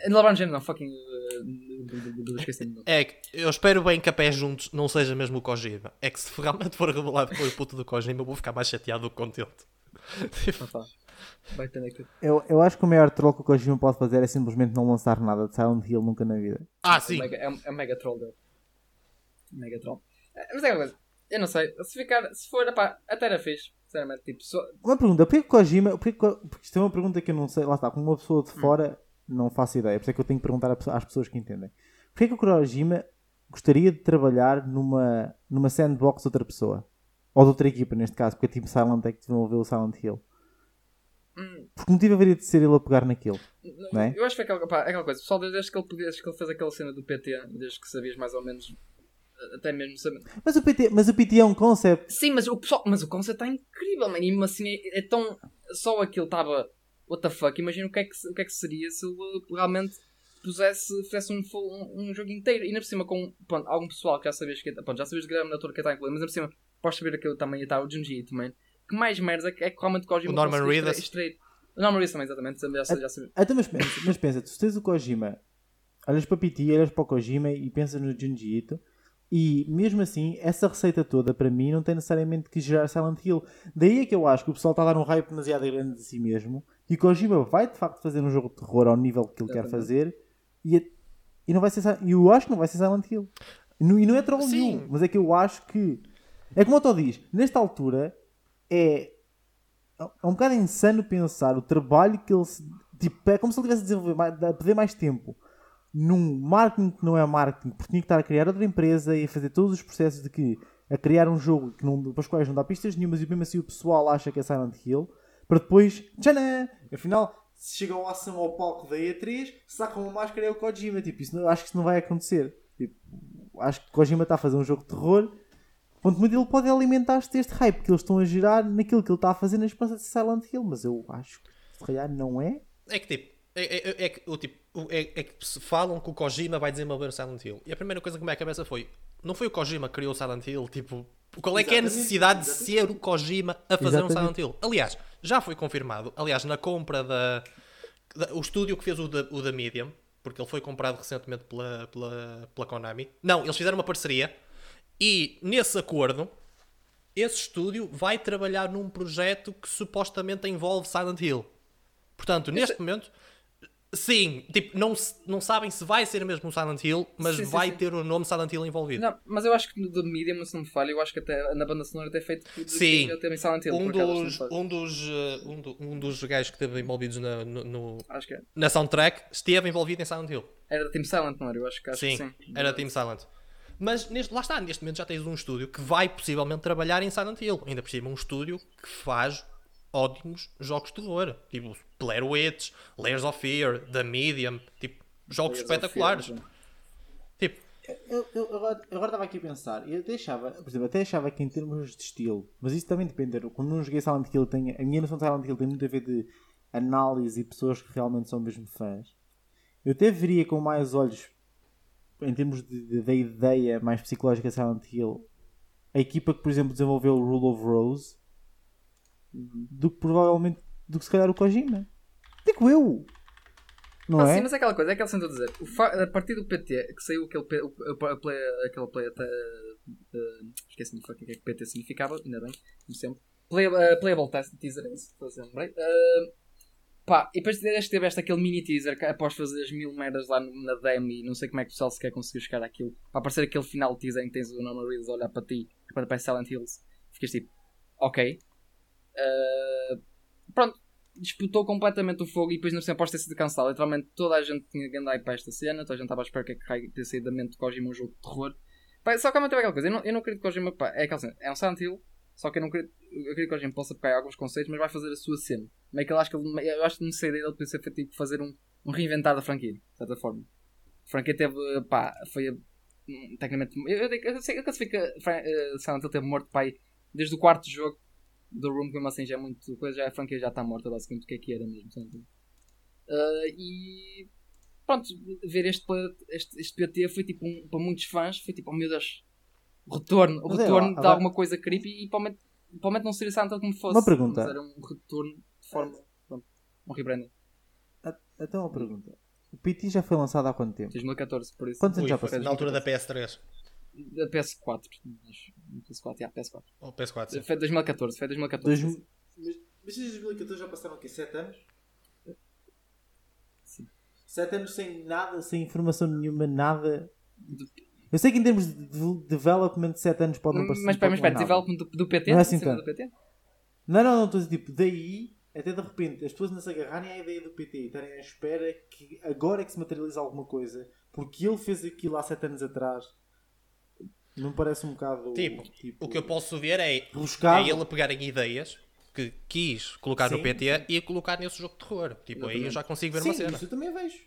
LeBron James não, fucking. Uh, esqueci. É que eu espero bem que a pé juntos não seja mesmo o Kojima. É que se realmente for revelado que foi o puto do Kojima, eu vou ficar mais chateado do que contente. Que. Eu, eu acho que o maior troll que o Kojima pode fazer é simplesmente não lançar nada de Silent Hill nunca na vida. ah, É sim. um mega, é um, é um mega troll dele. Mega troll. É, Mas é aquela coisa. Eu não sei. Se ficar. Se for, pá, até era fixe. Sinceramente, tipo, só, Uma pergunta, porquê que o Kojima. Porquê que, porque isto é uma pergunta que eu não sei, lá está, como uma pessoa Hum. de fora não faço ideia, por isso é que eu tenho que perguntar às pessoas que entendem. Porquê que o Kojima gostaria de trabalhar numa, numa sandbox de outra pessoa? Ou de outra equipa, neste caso, porque a Team Silent é que desenvolveu o Silent Hill. Hum. Porque motivo haveria de ser ele a pegar naquilo? Não é? Eu acho que foi aquela, pá, aquela coisa. Pessoal, desde que, ele, desde que ele fez aquela cena do PT, desde que sabias mais ou menos. Até mesmo saber. Mas o PT, mas o PT é um concept. Sim, mas o pessoal, mas o conceito está incrível, mano. E mesmo assim é, é tão. Só aquilo estava. What the fuck? Imagina o que é que, o que, é que seria se ele realmente pusesse, fizesse um, full- um, um jogo inteiro. E ainda por cima com pronto, algum pessoal que já sabias que. Pronto, já sabias de da Torre que está incluído, mas ainda por cima podes saber aquilo também está o Junji man. Que mais merda é que, é que realmente o Kojima O Norman Reedus. O Norman Reedus também, exatamente. Já, já, já sabia. Então, mas pensa, mas pensa, tu tens o Kojima, olhas para o PT, olhas para o Kojima e pensas no Junji Ito, e mesmo assim, essa receita toda para mim não tem necessariamente que gerar Silent Hill. Daí é que eu acho que o pessoal está a dar um hype demasiado grande de si mesmo, e o Kojima vai de facto fazer um jogo de terror ao nível que ele quer Exatamente. fazer, e, é- e não vai ser e eu acho que não vai ser Silent Hill. E não, e não é troll nenhum, mas é que eu acho que. É como o Otto diz, nesta altura é é um bocado insano pensar o trabalho que ele se- Tipo, é como se ele tivesse a, desenvolver, mais- a perder mais tempo num marketing que não é marketing, porque tinha que estar a criar outra empresa e a fazer todos os processos de que a criar um jogo que não, para os quais não dá pistas nenhumas e mesmo assim o pessoal acha que é Silent Hill, para depois, tchanã, afinal, se chega ao ação ao palco da E3, sacam uma máscara e é o Kojima. Tipo, isso não- acho que isso não vai acontecer. Tipo, acho que Kojima está a fazer um jogo de terror. Ponto muito ele pode alimentar-se deste hype que eles estão a gerar naquilo que ele está a fazer na esperança de Silent Hill, mas eu acho que se calhar não é. É que tipo, é, é- é que, o tipo é, é que se falam que o Kojima vai desenvolver o Silent Hill. E a primeira coisa que me à cabeça foi: não foi o Kojima que criou o Silent Hill? Tipo, qual é que é a necessidade de ser o Kojima a fazer um Exatamente. Silent Hill? Aliás, já foi confirmado. Aliás, na compra da. da- o estúdio que fez o da, o da Medium, porque ele foi comprado recentemente pela, pela, pela Konami. Não, eles fizeram uma parceria e nesse acordo. Esse estúdio vai trabalhar num projeto que supostamente envolve Silent Hill. Portanto, neste momento, sim, tipo, não, não sabem se vai ser mesmo um Silent Hill, mas Sim, sim, vai sim. ter o nome Silent Hill envolvido. Não, mas eu acho que no do Medium, se não me falha, eu acho que até na banda sonora até feito por Sim. também Silent Hill. um, dos, um, dos, eh, um, do- um dos gajos que esteve envolvidos na, no- no- é. na soundtrack esteve envolvido em Silent Hill. Era da Team Silent, não era? Eu acho que, acho Sim, que sim. era Team Silent. Mas neste, lá está, neste momento já tens um estúdio que vai possivelmente trabalhar em Silent Hill. Ainda por cima, um estúdio que faz ótimos jogos de terror. Tipo Blair Witch, Layers of Fear, The Medium. Tipo, jogos Layers espetaculares. Fear. Tipo, Eu, eu agora, agora estava aqui a pensar, eu até achava, por exemplo, até achava que em termos de estilo, mas isso também depende, eu, quando não joguei Silent Hill, tem, a minha noção de Silent Hill tem muito a ver de análise e pessoas que realmente são mesmo fãs. Eu até veria com mais olhos, em termos de, de- da ideia mais psicológica de Silent Hill, a equipa que, por exemplo, desenvolveu o Rule of Rose, do que provavelmente, do que se calhar o Kojima. Digo eu! Não Ah, é? sim, mas é aquela coisa, é aquela eu dizer. O a partir do PT, que saiu aquele, o, play, aquele play até. Uh, Esqueci-me do que é que PT significava, ainda bem, como sempre. Play, uh, playable test teaser, é isso, estou a dizer. Uh, pá, e depois deste teve este aquele mini teaser que após fazer as mil merdas lá na demo e não sei como é que o pessoal sequer conseguiu chegar àquilo. Para aparecer aquele final de teaser em que tens o Norman Reedus a olhar para ti, para para Silent Hills. Ficas tipo, ok. Uh, pronto, disputou completamente o fogo e depois não sei, após ter sido cancelado. Literalmente toda a gente tinha hype para esta cena, toda a gente estava a esperar que é que ter saído da mente de Kojima um jogo de terror. Pá, só que realmente é aquela coisa, eu não, eu não acredito que Kojima, pá, é aquela cena, é um Silent Hill, só que eu não acredito, eu acredito que Kojima possa pegar alguns conceitos, mas vai fazer a sua cena. Meio que eu acho que ele, eu acho que não sei dele podia ser feito tipo fazer um, um reinventar da franquia, de certa forma. A franquia teve, pá, foi hum, tecnicamente, eu, eu, eu sei, eu classifico que a eh, Silent Hill teve morto, pá, desde o quarto jogo do Room, que mesmo assim já é muito coisa, já a franquia já está morta, basicamente, o que é que era mesmo. Ah, e pronto, ver este, este, este PT foi tipo um, para muitos fãs, foi tipo, oh meu Deus, o retorno, o é, retorno ó, de alguma coisa creepy e provavelmente, provavelmente não seria Hill como fosse. Uma pergunta. Mas era um retorno de forma, pronto, um rebranding. Então uma pergunta. O PT já foi lançado há quanto tempo? 2014, por isso. Quantos anos ui, já foi passou? na altura da PS3. Da PS4, acho. PS4, yeah, PS4. Ou PS4, sim. Foi 2014, foi 2014. Dois- Mas, mas desde 2014 já passaram o quê? 7 anos? Sim. 7 anos sem nada, sem informação nenhuma, nada. Eu sei que em termos de de- development, 7 anos pode não parecer. Mas espera, mas espera, development do, do PT? Não é assim tanto. Não, não, não, estou a dizer tipo, daí até de repente as pessoas não se agarrarem à ideia do PT e estarem à espera que agora é que se materializa alguma coisa porque ele fez aquilo há 7 anos atrás. Não parece um bocado. Tipo, O que eu posso ver é, é Rebuscado. ele pegarem ideias que quis colocar no Sim, PT e colocar nesse jogo de terror. Tipo, aí eu já consigo ver Sim, uma cena. isso eu também vejo.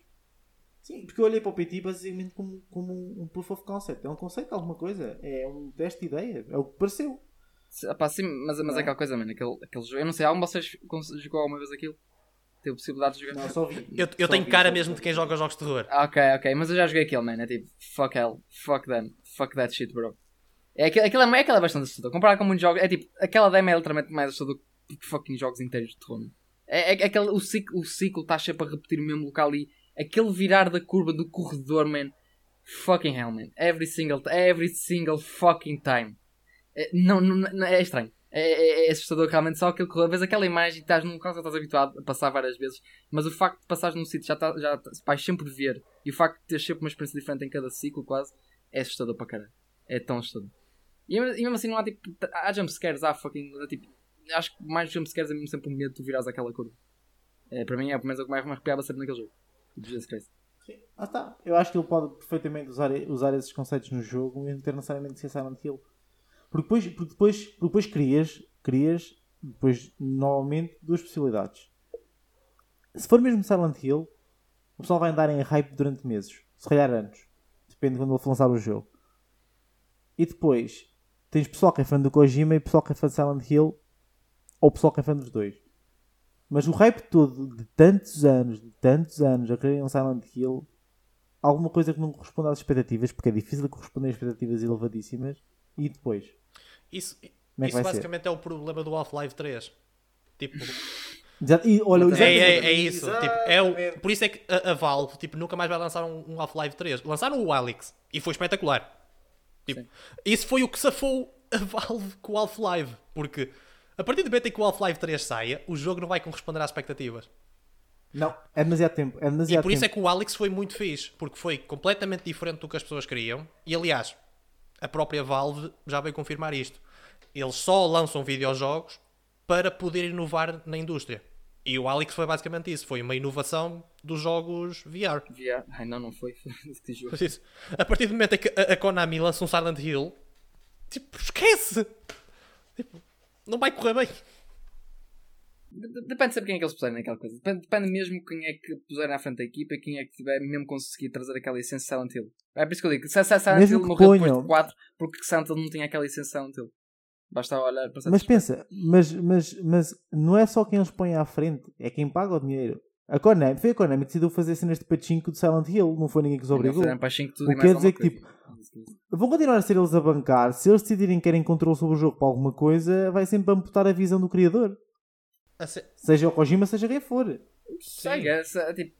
Sim, porque eu olhei para o PT basicamente como, como um proof of concept. É um conceito alguma coisa. É um teste de ideia. É o que pareceu. Se- ah pá, sim, mas, mas é é? aquela coisa, mano. Aquele, aquele jogo. Eu não sei, algum de vocês jogou alguma vez aquilo? Teve possibilidade de jogar? Não, só vi. Eu, eu Só tenho vi, cara só mesmo vi. de quem joga jogos de terror. Ah, Ok, ok, mas eu já joguei aquilo, mano. É tipo, fuck hell, fuck them, fuck that shit, bro. É aquilo, aquilo, é, aquilo é bastante assustador. Comparado com muitos jogos, é tipo, aquela demo é literalmente mais assustador que fucking jogos inteiros de terror. É, é, aquele, o ciclo o ciclo está sempre a repetir o mesmo local e aquele virar da curva do corredor, man. Fucking hell, man. Every single, every single fucking time. É, não, não, é estranho. É, é, é assustador realmente só aquele corredor. Vês aquela imagem e estás num local que estás habituado a passar várias vezes, mas o facto de passares num sítio já, tá, já vais sempre ver e o facto de teres sempre uma experiência diferente em cada ciclo, quase, é assustador para caralho. É tão assustador. E, mesmo- assim não há tipo. Há jumpscares, há fucking. há, tipo, acho que mais jumpscares é mesmo sempre um medo de tu virares aquela curva. É, para mim é pelo menos o que mais me arrepiava sempre naquele jogo. Jesus Christ. Ah tá. Eu acho que ele pode perfeitamente usar, usar esses conceitos no jogo e não ter necessariamente ser Silent Hill. Porque depois, porque depois, porque depois crias, crias depois novamente duas possibilidades. Se for mesmo Silent Hill, o pessoal vai andar em hype durante meses, se calhar anos. Depende de quando ele lançar o jogo. E depois tens pessoal que é fã do Kojima e pessoal que é fã de Silent Hill, ou pessoal que é fã dos dois. Mas o hype todo de tantos anos, de tantos anos a quererem um Silent Hill, alguma coisa que não corresponde às expectativas, porque é difícil corresponder a expectativas elevadíssimas, e depois. Isso, é isso basicamente é o problema do Half-Life 3. Tipo. E, olha, é, é, é isso. Tipo, é o, por isso é que a, a Valve tipo, nunca mais vai lançar um, um Half-Life 3. Lançaram o Alex e foi espetacular. Tipo, isso foi o que safou a Valve com o Half-Life. Porque a partir do momento em que o Half-Life 3 saia, o jogo não vai corresponder às expectativas. Não, é demasiado tempo. É E demasiado por isso é que o Alex foi muito fixe, porque foi completamente diferente do que as pessoas queriam. E aliás, a própria Valve já veio confirmar isto. Eles só lançam videojogos para poder inovar na indústria. E o Alex foi basicamente isso, foi uma inovação dos jogos VR. VR. Ai não, não foi. Isso, A partir do momento em que a, a Konami lança um Silent Hill, tipo, esquece! Tipo, não vai correr bem. De- Depende sempre quem é que eles puserem naquela coisa. Depende, depende mesmo quem é que puserem à frente da equipa e quem é que tiver mesmo conseguir trazer aquela licença Silent Hill. É por isso que eu digo: se se Silent Mesmo Hill morreu depois de 4 porque Silent Hill não tinha aquela licença Silent Hill. Basta olhar para Mas pensa, mas, mas, mas não é só quem eles põem à frente, é quem paga o dinheiro. A Konami, foi a Konami que decidiu fazer cenas de pachinko de Silent Hill, não foi ninguém que os obrigou. 5 tudo O e que quer dizer que, coisa. Vão continuar a ser eles a bancar. Se eles decidirem que querem controle sobre o jogo para alguma coisa, vai sempre amputar a visão do criador. Se- Seja o Kojima, seja quem for. É, é, tipo.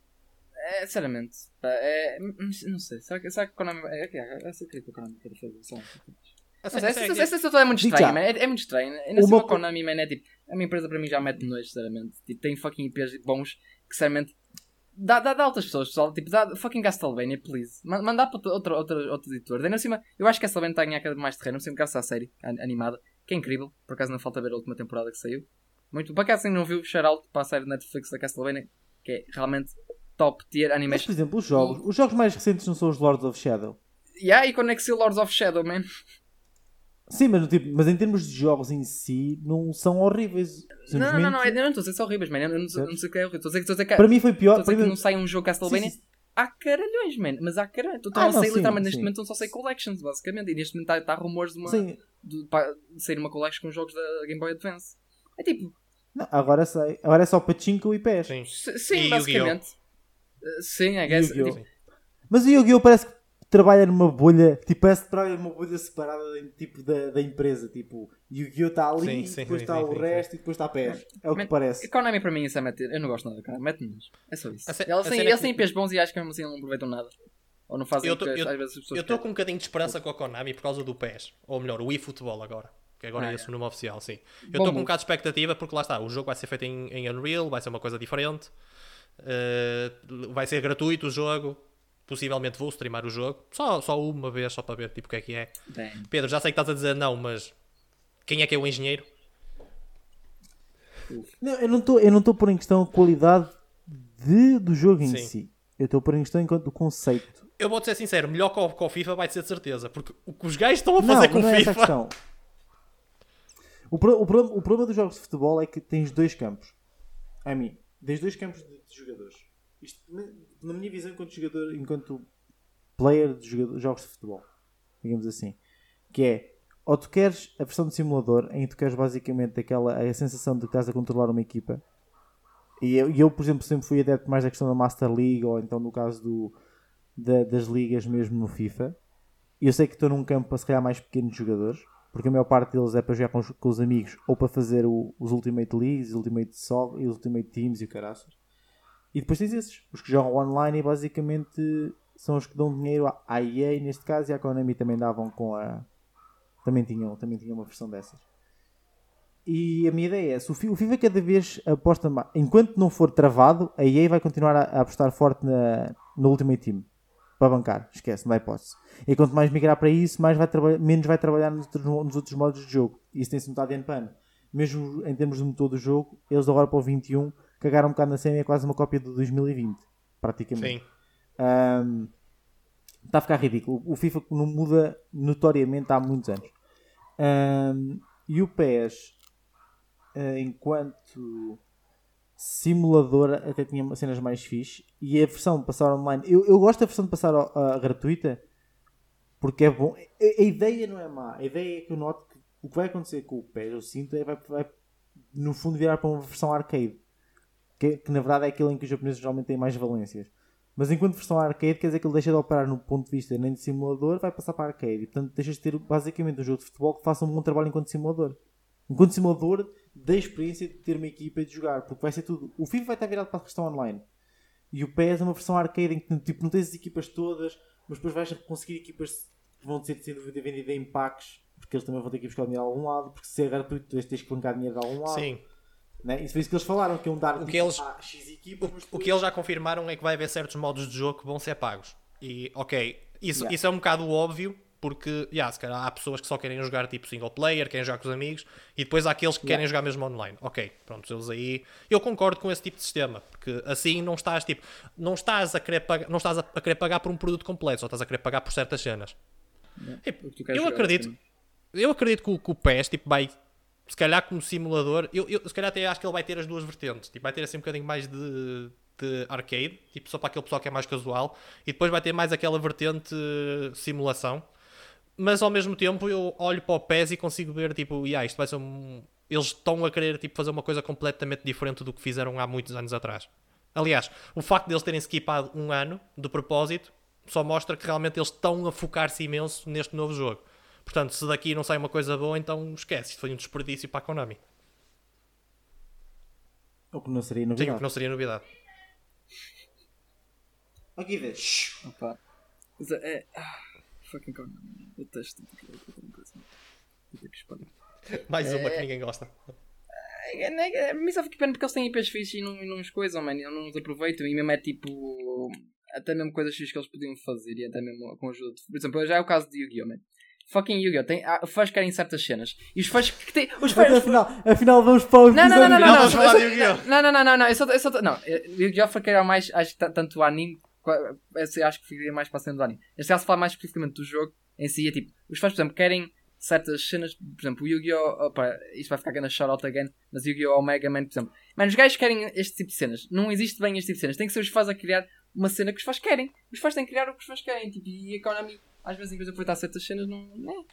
É, sinceramente, é, não sei. Será que, será que a Konami. É, é, é, essa crítica que a Konami quer a se- Mas a essa, se- essa, essa situação é muito Digo estranha, já. man. É, é muito estranho. Ainda Uma assim, a co- Konami, man, é tipo. A minha empresa para mim já mete nojo, sinceramente. Tipo, tem fucking IPs bons que, sinceramente. Dá, dá, dá outras pessoas, pessoal. Tipo, dá fucking Castlevania, please. Ma- Mandar para outro, outro, outro, editor. Ainda acima, eu acho que Castlevania está a ganhar cada vez mais terreno. Não sei graças à série an- animada, que é incrível. Por acaso não falta ver a última temporada que saiu. Muito. Por acaso, quem não viu, shout out para a série Netflix da Castlevania, que é realmente top tier Mas, animation. por exemplo, os jogos. Os jogos mais recentes não são os Lords of Shadow. Yeah, e Conexil Lords of Shadow, man. Sim, mas, tipo, mas em termos de jogos em si, não são horríveis. Não, não, não, eu não estou a dizer são horríveis, man. Eu não, não sei o que é horrível. Estou a dizer que estou a dizer que, Para mim foi pior. estou a dizer para que mim- não sai um jogo Castlevania. Sim, sim, Há caralhões, man. Mas há caralhões. Estão Ah, a não, sair literalmente neste sim. momento, estão só a sair collections, basicamente. E neste momento está tá rumores de uma. sim. De, de sair uma collection com jogos da Game Boy Advance. É tipo. Não, agora, sei. agora é só Pachinko e PES. Sim. Sim, basicamente. Uh, Sim, I guess. Tipo, Mas o Yu-Gi-Oh! parece que trabalha numa bolha, tipo, parece que trabalha numa bolha separada tipo, da, da empresa. Tipo, Yu-Gi-Oh! está ali, Sim, sim, depois está o sim, resto e depois está a PES. É o que Man, parece. Konami para mim isso é meter. Eu não gosto nada da Konami. Mete-nos. É só isso. Eles têm, é que- têm IPs bons e acho que mesmo assim não aproveitam nada. Ou não fazem Eu tô- eu- às vezes as pessoas Eu estou com um bocadinho de esperança com a Konami por causa do PES. Ou melhor, o eFootball agora. Que agora Ah, é esse é. o nome oficial, sim. Eu estou com um bocado de expectativa porque lá está, o jogo vai ser feito em, em Unreal, vai ser uma coisa diferente. eh, vai ser gratuito o jogo. Possivelmente vou streamar o jogo. Só, só uma vez, só para ver tipo, o que é que é. Bem, Pedro, já sei que estás a dizer não, mas quem é que é o engenheiro? Não, eu não estou eu não estou a pôr em questão a qualidade de, do jogo em Sim. si. Eu estou a pôr em questão enquanto do conceito. Eu vou-te ser sincero, melhor que o, que o FIFA vai ser de certeza. Porque o que os gajos estão a Não, fazer com não o é FIFA. questão. O, pro- o problema, o problema dos jogos de futebol é que tens dois campos. A mim, tens dois campos de, de jogadores. Isto, na, minha visão, enquanto jogador, enquanto player de jogos de futebol, digamos assim, que é ou tu queres a versão de simulador em que tu queres basicamente aquela a sensação de que estás a controlar uma equipa. E eu, eu, por exemplo, sempre fui adepto mais da questão da Master League ou então no caso do, da- das ligas mesmo no FIFA. E eu sei que estou num campo para se calhar mais pequeno de jogadores, porque a maior parte deles é para jogar com os, com os amigos ou para fazer o- os Ultimate Leagues, Ultimate Soccer e Ultimate Teams e o caraças. E depois tens esses, os que jogam online e basicamente são os que dão dinheiro à- EA neste caso e à Konami também davam com a. Também tinham, também tinham uma versão dessas. E a minha ideia é, se o Fi- o FIFA cada vez aposta mais, enquanto não for travado, a EA vai continuar a, apostar forte na, no Ultimate Team para bancar, esquece, não dá hipótese. E quanto mais migrar para isso, mais vai menos vai trabalhar nos outros, nos outros modos de jogo. Isso tem-se notado para ano. Mesmo em termos de motor do jogo, eles agora para o 21 cagaram um bocado na cena e é quase uma cópia do 2020, praticamente. Sim. Um, está a ficar ridículo. O FIFA não muda notoriamente há muitos anos. Um, e o PES, uh, enquanto simulador, até tinha cenas mais fixe. E a versão de passar online, eu, eu gosto da versão de passar uh, gratuita porque é bom. A, a, ideia não é má, a ideia é que eu noto que o que vai acontecer com o PES, eu sinto, é vai, vai no fundo virar para uma versão arcade. Que, que, na verdade é aquele em que os japoneses geralmente têm mais valências. Mas enquanto versão arcade, quer dizer que ele deixa de operar no ponto de vista nem de simulador, vai passar para arcade. E portanto deixas de ter basicamente um jogo de futebol que faça um bom trabalho enquanto simulador. Enquanto simulador, da experiência de ter uma equipa e de jogar, porque vai ser tudo. O FIFA vai estar virado para a questão online. E o PES é uma versão arcade em que tipo, não tens as equipas todas, mas depois vais conseguir equipas que vão ser vendidas em packs, porque eles também vão ter que buscar dinheiro de algum lado, porque se é gratuito, tens de clicar dinheiro de algum lado. Sim. Né? Isso foi isso que eles falaram, que iam dar o tipo, que eles, X equipas. O, depois... o, que eles já confirmaram é que vai haver certos modos de jogo que vão ser pagos. E, ok, isso, Yeah. isso é um bocado óbvio, porque, yeah, se calhar há pessoas que só querem jogar tipo single player, querem jogar com os amigos, e depois há aqueles que querem jogar mesmo online. Ok, pronto, eles aí. Eu concordo com esse tipo de sistema, porque assim não estás tipo. Não estás a querer pagar, não estás a, querer pagar por um produto completo, só estás a querer pagar por certas cenas. Tipo, O que tu queres eu acredito, assim. eu acredito que o, que o PES tipo, vai, se calhar como simulador, eu, eu se calhar até acho que ele vai ter as duas vertentes. Tipo, vai ter assim um bocadinho mais de, de arcade, tipo, só para aquele pessoal que é mais casual, e depois vai ter mais aquela vertente eh, simulação. Mas ao mesmo tempo eu olho para o PES e consigo ver, tipo, yeah, isto vai ser um... Eles estão a querer tipo, fazer uma coisa completamente diferente do que fizeram há muitos anos atrás. Aliás, o facto de eles terem skipado um ano de propósito só mostra que realmente eles estão a focar-se imenso neste novo jogo. Portanto, se daqui não sai uma coisa boa, então esquece. Isto foi um desperdício para a Konami. O que não seria Sim, o novidade. que não seria novidade. Aqui vês. Opa. Mas é. é- ah, fucking Konami. Eu espalha. Mais uma que ninguém gosta. É, é, é, mas só fico pena porque eles têm IPs fixes e não, não os coisam, mano. E não os aproveitam. E mesmo é tipo. Até mesmo coisas fixes que eles podiam fazer. E até mesmo com ajuda. Por exemplo, já é o caso de Yu-Gi-Oh! Fucking Yu-Gi-Oh! Tem, há fãs que querem certas cenas. E os fãs que têm. Os fãs, Afinal, afinal vamos para os Não, não, não, não, não, Não, não, não, não, não, não, não, eu só, eu só, não, Yu-Gi-Oh! foi criar mais, acho que tanto o anime, acho que ficaria mais para a cena do anime. Este caso fala mais especificamente do jogo em si, é tipo, os fãs, por exemplo, querem certas cenas, por exemplo, o Yu-Gi-Oh! opa, isto vai ficar na shout-out again, mas Yu-Gi-Oh! Omega Man, por exemplo, mano, os gajos querem este tipo de cenas, não existe bem este tipo de cenas, tem que ser os fãs a criar uma cena que os fãs querem, os fãs têm que criar o que os fãs querem, tipo, e a Konami, às vezes, em vez de aproveitar certas cenas, não, não,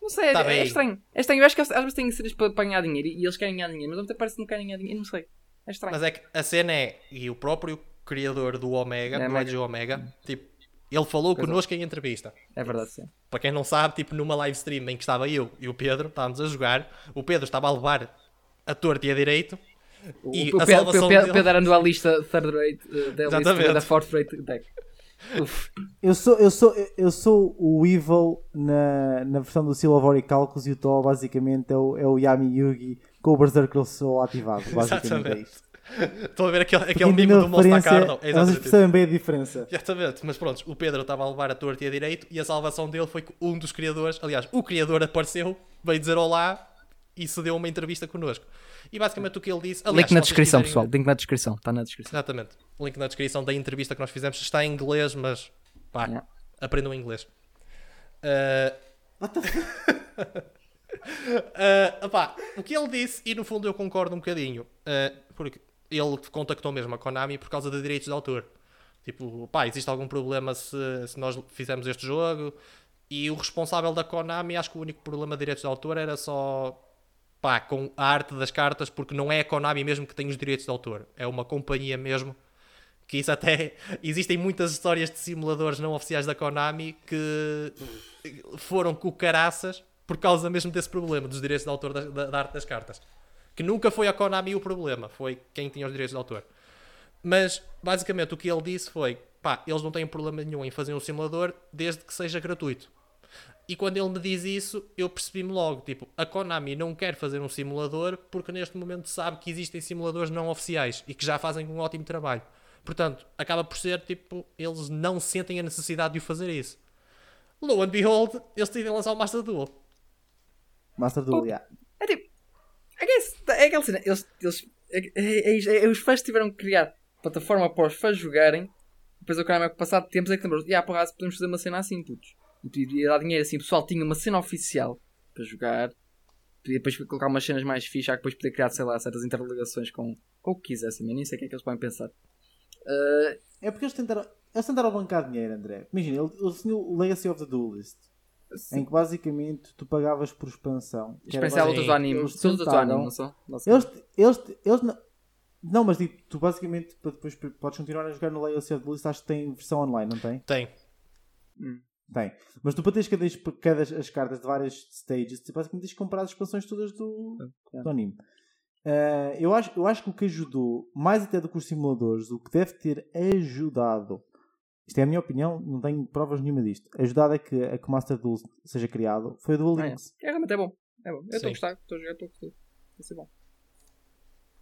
não sei, Tá é, é estranho, é estranho, eu acho que às vezes têm cenas para, para ganhar dinheiro e, eles querem ganhar dinheiro, mas até parece que não querem ganhar dinheiro, não sei, é estranho. Mas é que a cena é, e o próprio criador do Omega, É, do Omega. Edge Omega, tipo, ele falou é. connosco em entrevista. É verdade, sim. Para quem não sabe, tipo, numa live stream em que estava eu e o Pedro, estávamos a jogar, o Pedro estava a levar a torta e a direito, O, E o, a Pedro, salvação o Pedro, dele- Pedro era no dualista third rate uh, da lista da fourth rate deck. Eu sou, eu, sou, eu sou o Evil na, na versão do Silver Calcus e o Tó basicamente é o, é o Yami Yugi com o Berserker Soul ativado. Basicamente é Exatamente. isto. Estou a ver aquele, aquele mimo do Monster Carlo. É Vocês exatamente isso. percebem bem a diferença. Exatamente, mas pronto, o Pedro estava a levar a torta e a direito e a salvação dele foi que um dos criadores, aliás, o criador apareceu, veio dizer olá e se deu uma entrevista connosco. E basicamente o que ele disse. Aliás, Link na descrição, quiserem- pessoal. Link na descrição. Está na descrição. Exatamente. O link na descrição da entrevista que nós fizemos está em inglês, mas pá, Yeah. aprendam inglês. What the fuck? ah, opá, o que ele disse, e no fundo eu concordo um bocadinho, ah, porque ele contactou mesmo a Konami por causa de direitos de autor. Tipo, pá, existe algum problema se, se nós fizermos este jogo? E o responsável da Konami, acho que o único problema de direitos de autor era só pá, com a arte das cartas, porque não é a Konami mesmo que tem os direitos de autor, é uma companhia mesmo. Que isso até. Existem muitas histórias de simuladores não oficiais da Konami que foram com caraças por causa mesmo desse problema, dos direitos de autor da, da- da arte das cartas. Que nunca foi a Konami o problema, foi quem tinha os direitos de autor. Mas basicamente o que ele disse foi: pá, eles não têm problema nenhum em fazer um simulador desde que seja gratuito. E quando ele me diz isso, eu percebi-me logo: tipo, a Konami não quer fazer um simulador porque neste momento sabe que existem simuladores não oficiais e que já fazem um ótimo trabalho. Portanto, acaba por ser tipo, eles não sentem a necessidade de o fazer isso. Lo and behold, eles decidem lançar o Master Duel. Master Duel, yeah. É tipo. É, que é, aquela cena. Eles, eles É, é, é, é, os fãs tiveram que criar plataforma para os fãs jogarem. Depois o cara, passado de tempos, é que lembrou: ah, porra, podemos fazer uma cena assim, putos. E ia dar dinheiro assim. O pessoal tinha uma cena oficial para jogar. E depois colocar umas cenas mais fixas, que depois poder criar, sei lá, certas interligações com, com o que quisessem. Eu nem sei o que é que eles podem pensar. Uh... É porque eles tentaram, eles tentaram bancar dinheiro, André. Imagina, eles tinham o Legacy of the Duelist. Sim. Em que basicamente tu pagavas por expansão. Expansão é outros animes. Todos outros animes, não são? Eles, eles, eles, não, não, mas tipo, tu basicamente depois podes continuar a jogar no Legacy of the Duelist. Acho que tem versão online, não tem? Tem. Hum. Tem. Mas tu para teres cada, cada as cartas de várias stages, tu basicamente tens que comprar as expansões todas do, é. do anime. Uh, eu, acho, eu acho que o que ajudou, mais até do que os simuladores, o que deve ter ajudado, isto é a minha opinião, não tenho provas nenhuma disto, ajudado a que, a que Master Duel seja criado foi o Duel Links. É, é, realmente é bom. É bom. Eu estou a gostar, estou a jogar, estou a gostar. Vai ser bom.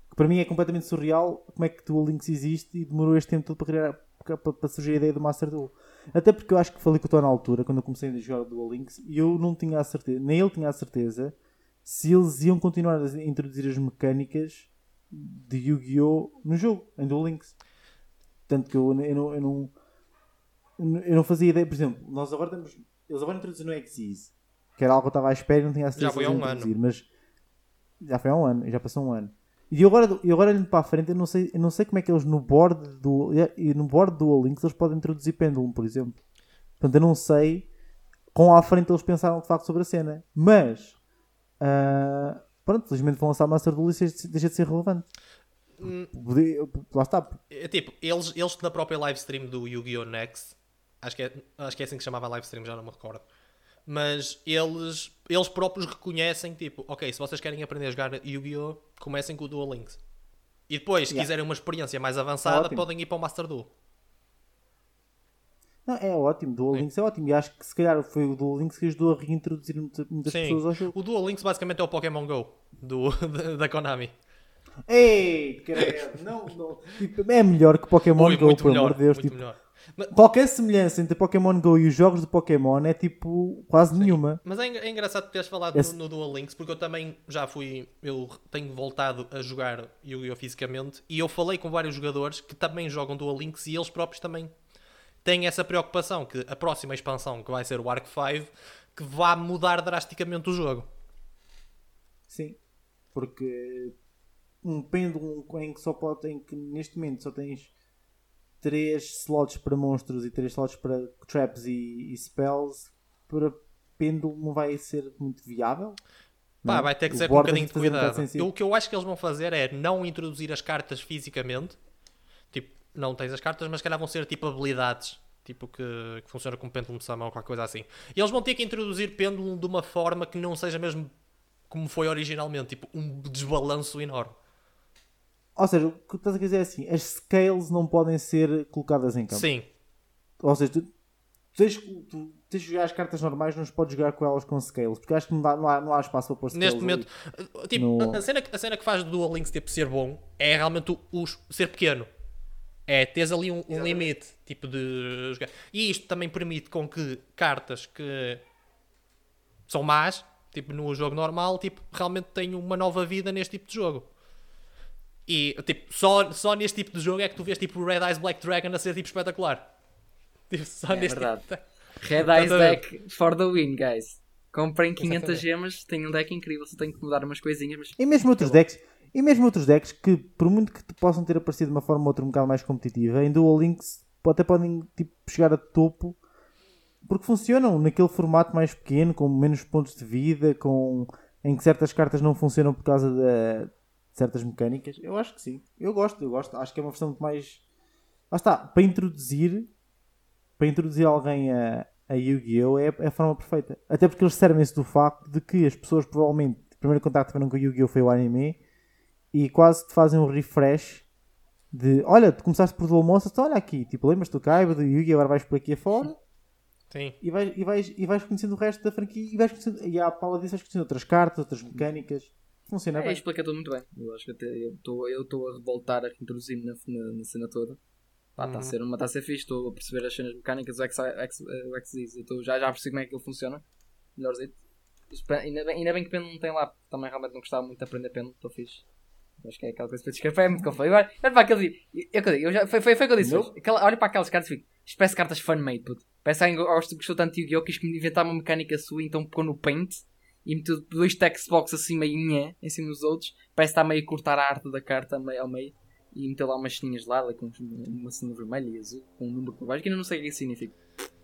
Que para mim é completamente surreal como é que Duel Links existe e demorou este tempo todo para, criar, para, para surgir a ideia do Master Duel. Até porque eu acho que falei com o Tom na altura, quando eu comecei a jogar o Duel Links, e eu não tinha a certeza, nem ele tinha a certeza, se eles iam continuar a introduzir as mecânicas de Yu-Gi-Oh! no jogo, em Duel Links. Tanto que eu, eu, não, eu, não, eu não fazia ideia, por exemplo, nós agora temos. Eles agora introduziram no Xyz, que era algo que eu estava à espera e não tinha a certeza já foi há um ano. mas já foi há um ano, já passou um ano. E agora, e agora olhando para a frente, eu não, sei, eu não sei como é que eles no board do, e no board do Links eles podem introduzir Pendulum, por exemplo. Portanto, eu não sei com à frente eles pensaram de facto sobre a cena. Mas, uh, pronto, felizmente vão lançar Master Duel e deixa de ser relevante. Hum, Lá está. É, tipo, eles, eles na própria live stream do Yu-Gi-Oh! Next, acho que, é, acho que é assim que se chamava a live stream, já não me recordo. Mas eles, eles próprios reconhecem, tipo, ok, se vocês querem aprender a jogar Yu-Gi-Oh! comecem com o Duel Links. E depois, se yeah. quiserem uma experiência mais avançada, é podem ir para o Master Duel. Não, é ótimo, Duel Links é ótimo. E acho que se calhar foi o Duel Links que ajudou a reintroduzir muitas Sim. pessoas ao jogo. O Duel Links basicamente é o Pokémon Go do, da Konami. Ei, credo, não, não. Tipo, é melhor que Pokémon Ui, Go, pelo amor de Deus. Tipo. Mas, qualquer semelhança entre Pokémon Go e os jogos de Pokémon é tipo quase sim. nenhuma. Mas é, é engraçado teres falado Esse... no, no, Dual Links porque eu também já fui, eu tenho voltado a jogar Yu-Gi-Oh! fisicamente e eu falei com vários jogadores que também jogam Dual Links e eles próprios também têm essa preocupação que a próxima expansão, que vai ser o Arc 5, que vá mudar drasticamente o jogo. Sim, porque um pêndulo em que só pode, em que neste momento só tens 3 slots para monstros e 3 slots para traps e, e spells, para pêndulo não vai ser muito viável. Pá, vai ter que ser com um bocadinho de cuidado. O que eu acho que eles vão fazer é não introduzir as cartas fisicamente. Não tens as cartas, mas se calhar vão ser tipo habilidades. Tipo que, que funciona como pêndulo de Samão ou qualquer coisa assim. E eles vão ter que introduzir pêndulo de uma forma que não seja mesmo como foi originalmente. Tipo, um desbalanço enorme. Ou seja, o que estás a dizer é assim: as scales não podem ser colocadas em campo. Sim. Ou seja, tu, tens, tu tens de jogar as cartas normais, não podes jogar com elas com scales, porque acho que não, dá, não, há, não há espaço para pôr scales. Neste momento, ali. tipo, no... a, cena, a cena que faz do Dual Links tipo, ser bom é realmente o, o ser pequeno. É, tens ali um, um limite tipo de jogar. E isto também permite com que cartas que são más, tipo no jogo normal, tipo, realmente tenham uma nova vida neste tipo de jogo. E, tipo, só, só neste tipo de jogo é que tu vês, tipo, Red Eyes Black Dragon a ser, tipo, espetacular. Tipo, só é neste verdade. Tipo... Red Eyes Deck for the win, guys. Comprem 500 Exatamente. gemas, tem um deck incrível, só tenho que mudar umas coisinhas. Mas... E mesmo outros decks, e mesmo outros decks que, por muito que possam ter aparecido de uma forma ou outra um bocado mais competitiva, em Dual Links até podem tipo, chegar a topo porque funcionam naquele formato mais pequeno, com menos pontos de vida, com em que certas cartas não funcionam por causa da, certas mecânicas. Eu acho que sim. Eu gosto, eu gosto. Acho que é uma versão muito mais. Lá está, para introduzir. Para introduzir alguém a, a Yu-Gi-Oh! É, é, a forma perfeita. Até porque eles servem-se do facto de que as pessoas provavelmente. O primeiro contato que tiveram com Yu-Gi-Oh! foi o anime. E quase te fazem um refresh. De olha, tu começaste por Monsters, então olha aqui, tipo, lembras-te do Kaiba, do Yu-Gi, agora vais por aqui afora. Sim. E vais, e, vais, e vais conhecendo o resto da franquia e vais conhecendo, e à pala disso vais conhecendo outras cartas, outras mecânicas. Funciona é, bem. explica tudo muito bem. Eu acho que até eu estou eu a revoltar a introduzir-me na, na, na, cena toda. Está uhum. a ser uma, está a ser fixe, estou a perceber as cenas mecânicas, o X-Ease, eu já, já percebi como é que ele funciona. Melhorzito. Ainda bem, ainda bem que Pen não tem lá, também realmente não gostava muito de aprender Pen, estou fixe. Acho que é aquela coisa para descrever. É muito confuso. Agora, olha para aquele. Eu, eu, eu já, foi, foi, foi o que eu disse. Aquela, olha para aquelas cartas e fico. Isto parece cartas fan-made, puto. Parece que alguém gosta- gostou tanto de Yu-Gi-Oh! quis inventar uma mecânica sua, então pegou no Paint e meteu dois textbox assim meio nhé, em cima dos outros. Parece que está meio a cortar a arte da carta meio, ao meio. E meteu lá umas ceninhas lá, com uma cena vermelha e azul, com um número por baixo, que ainda não sei o que isso significa.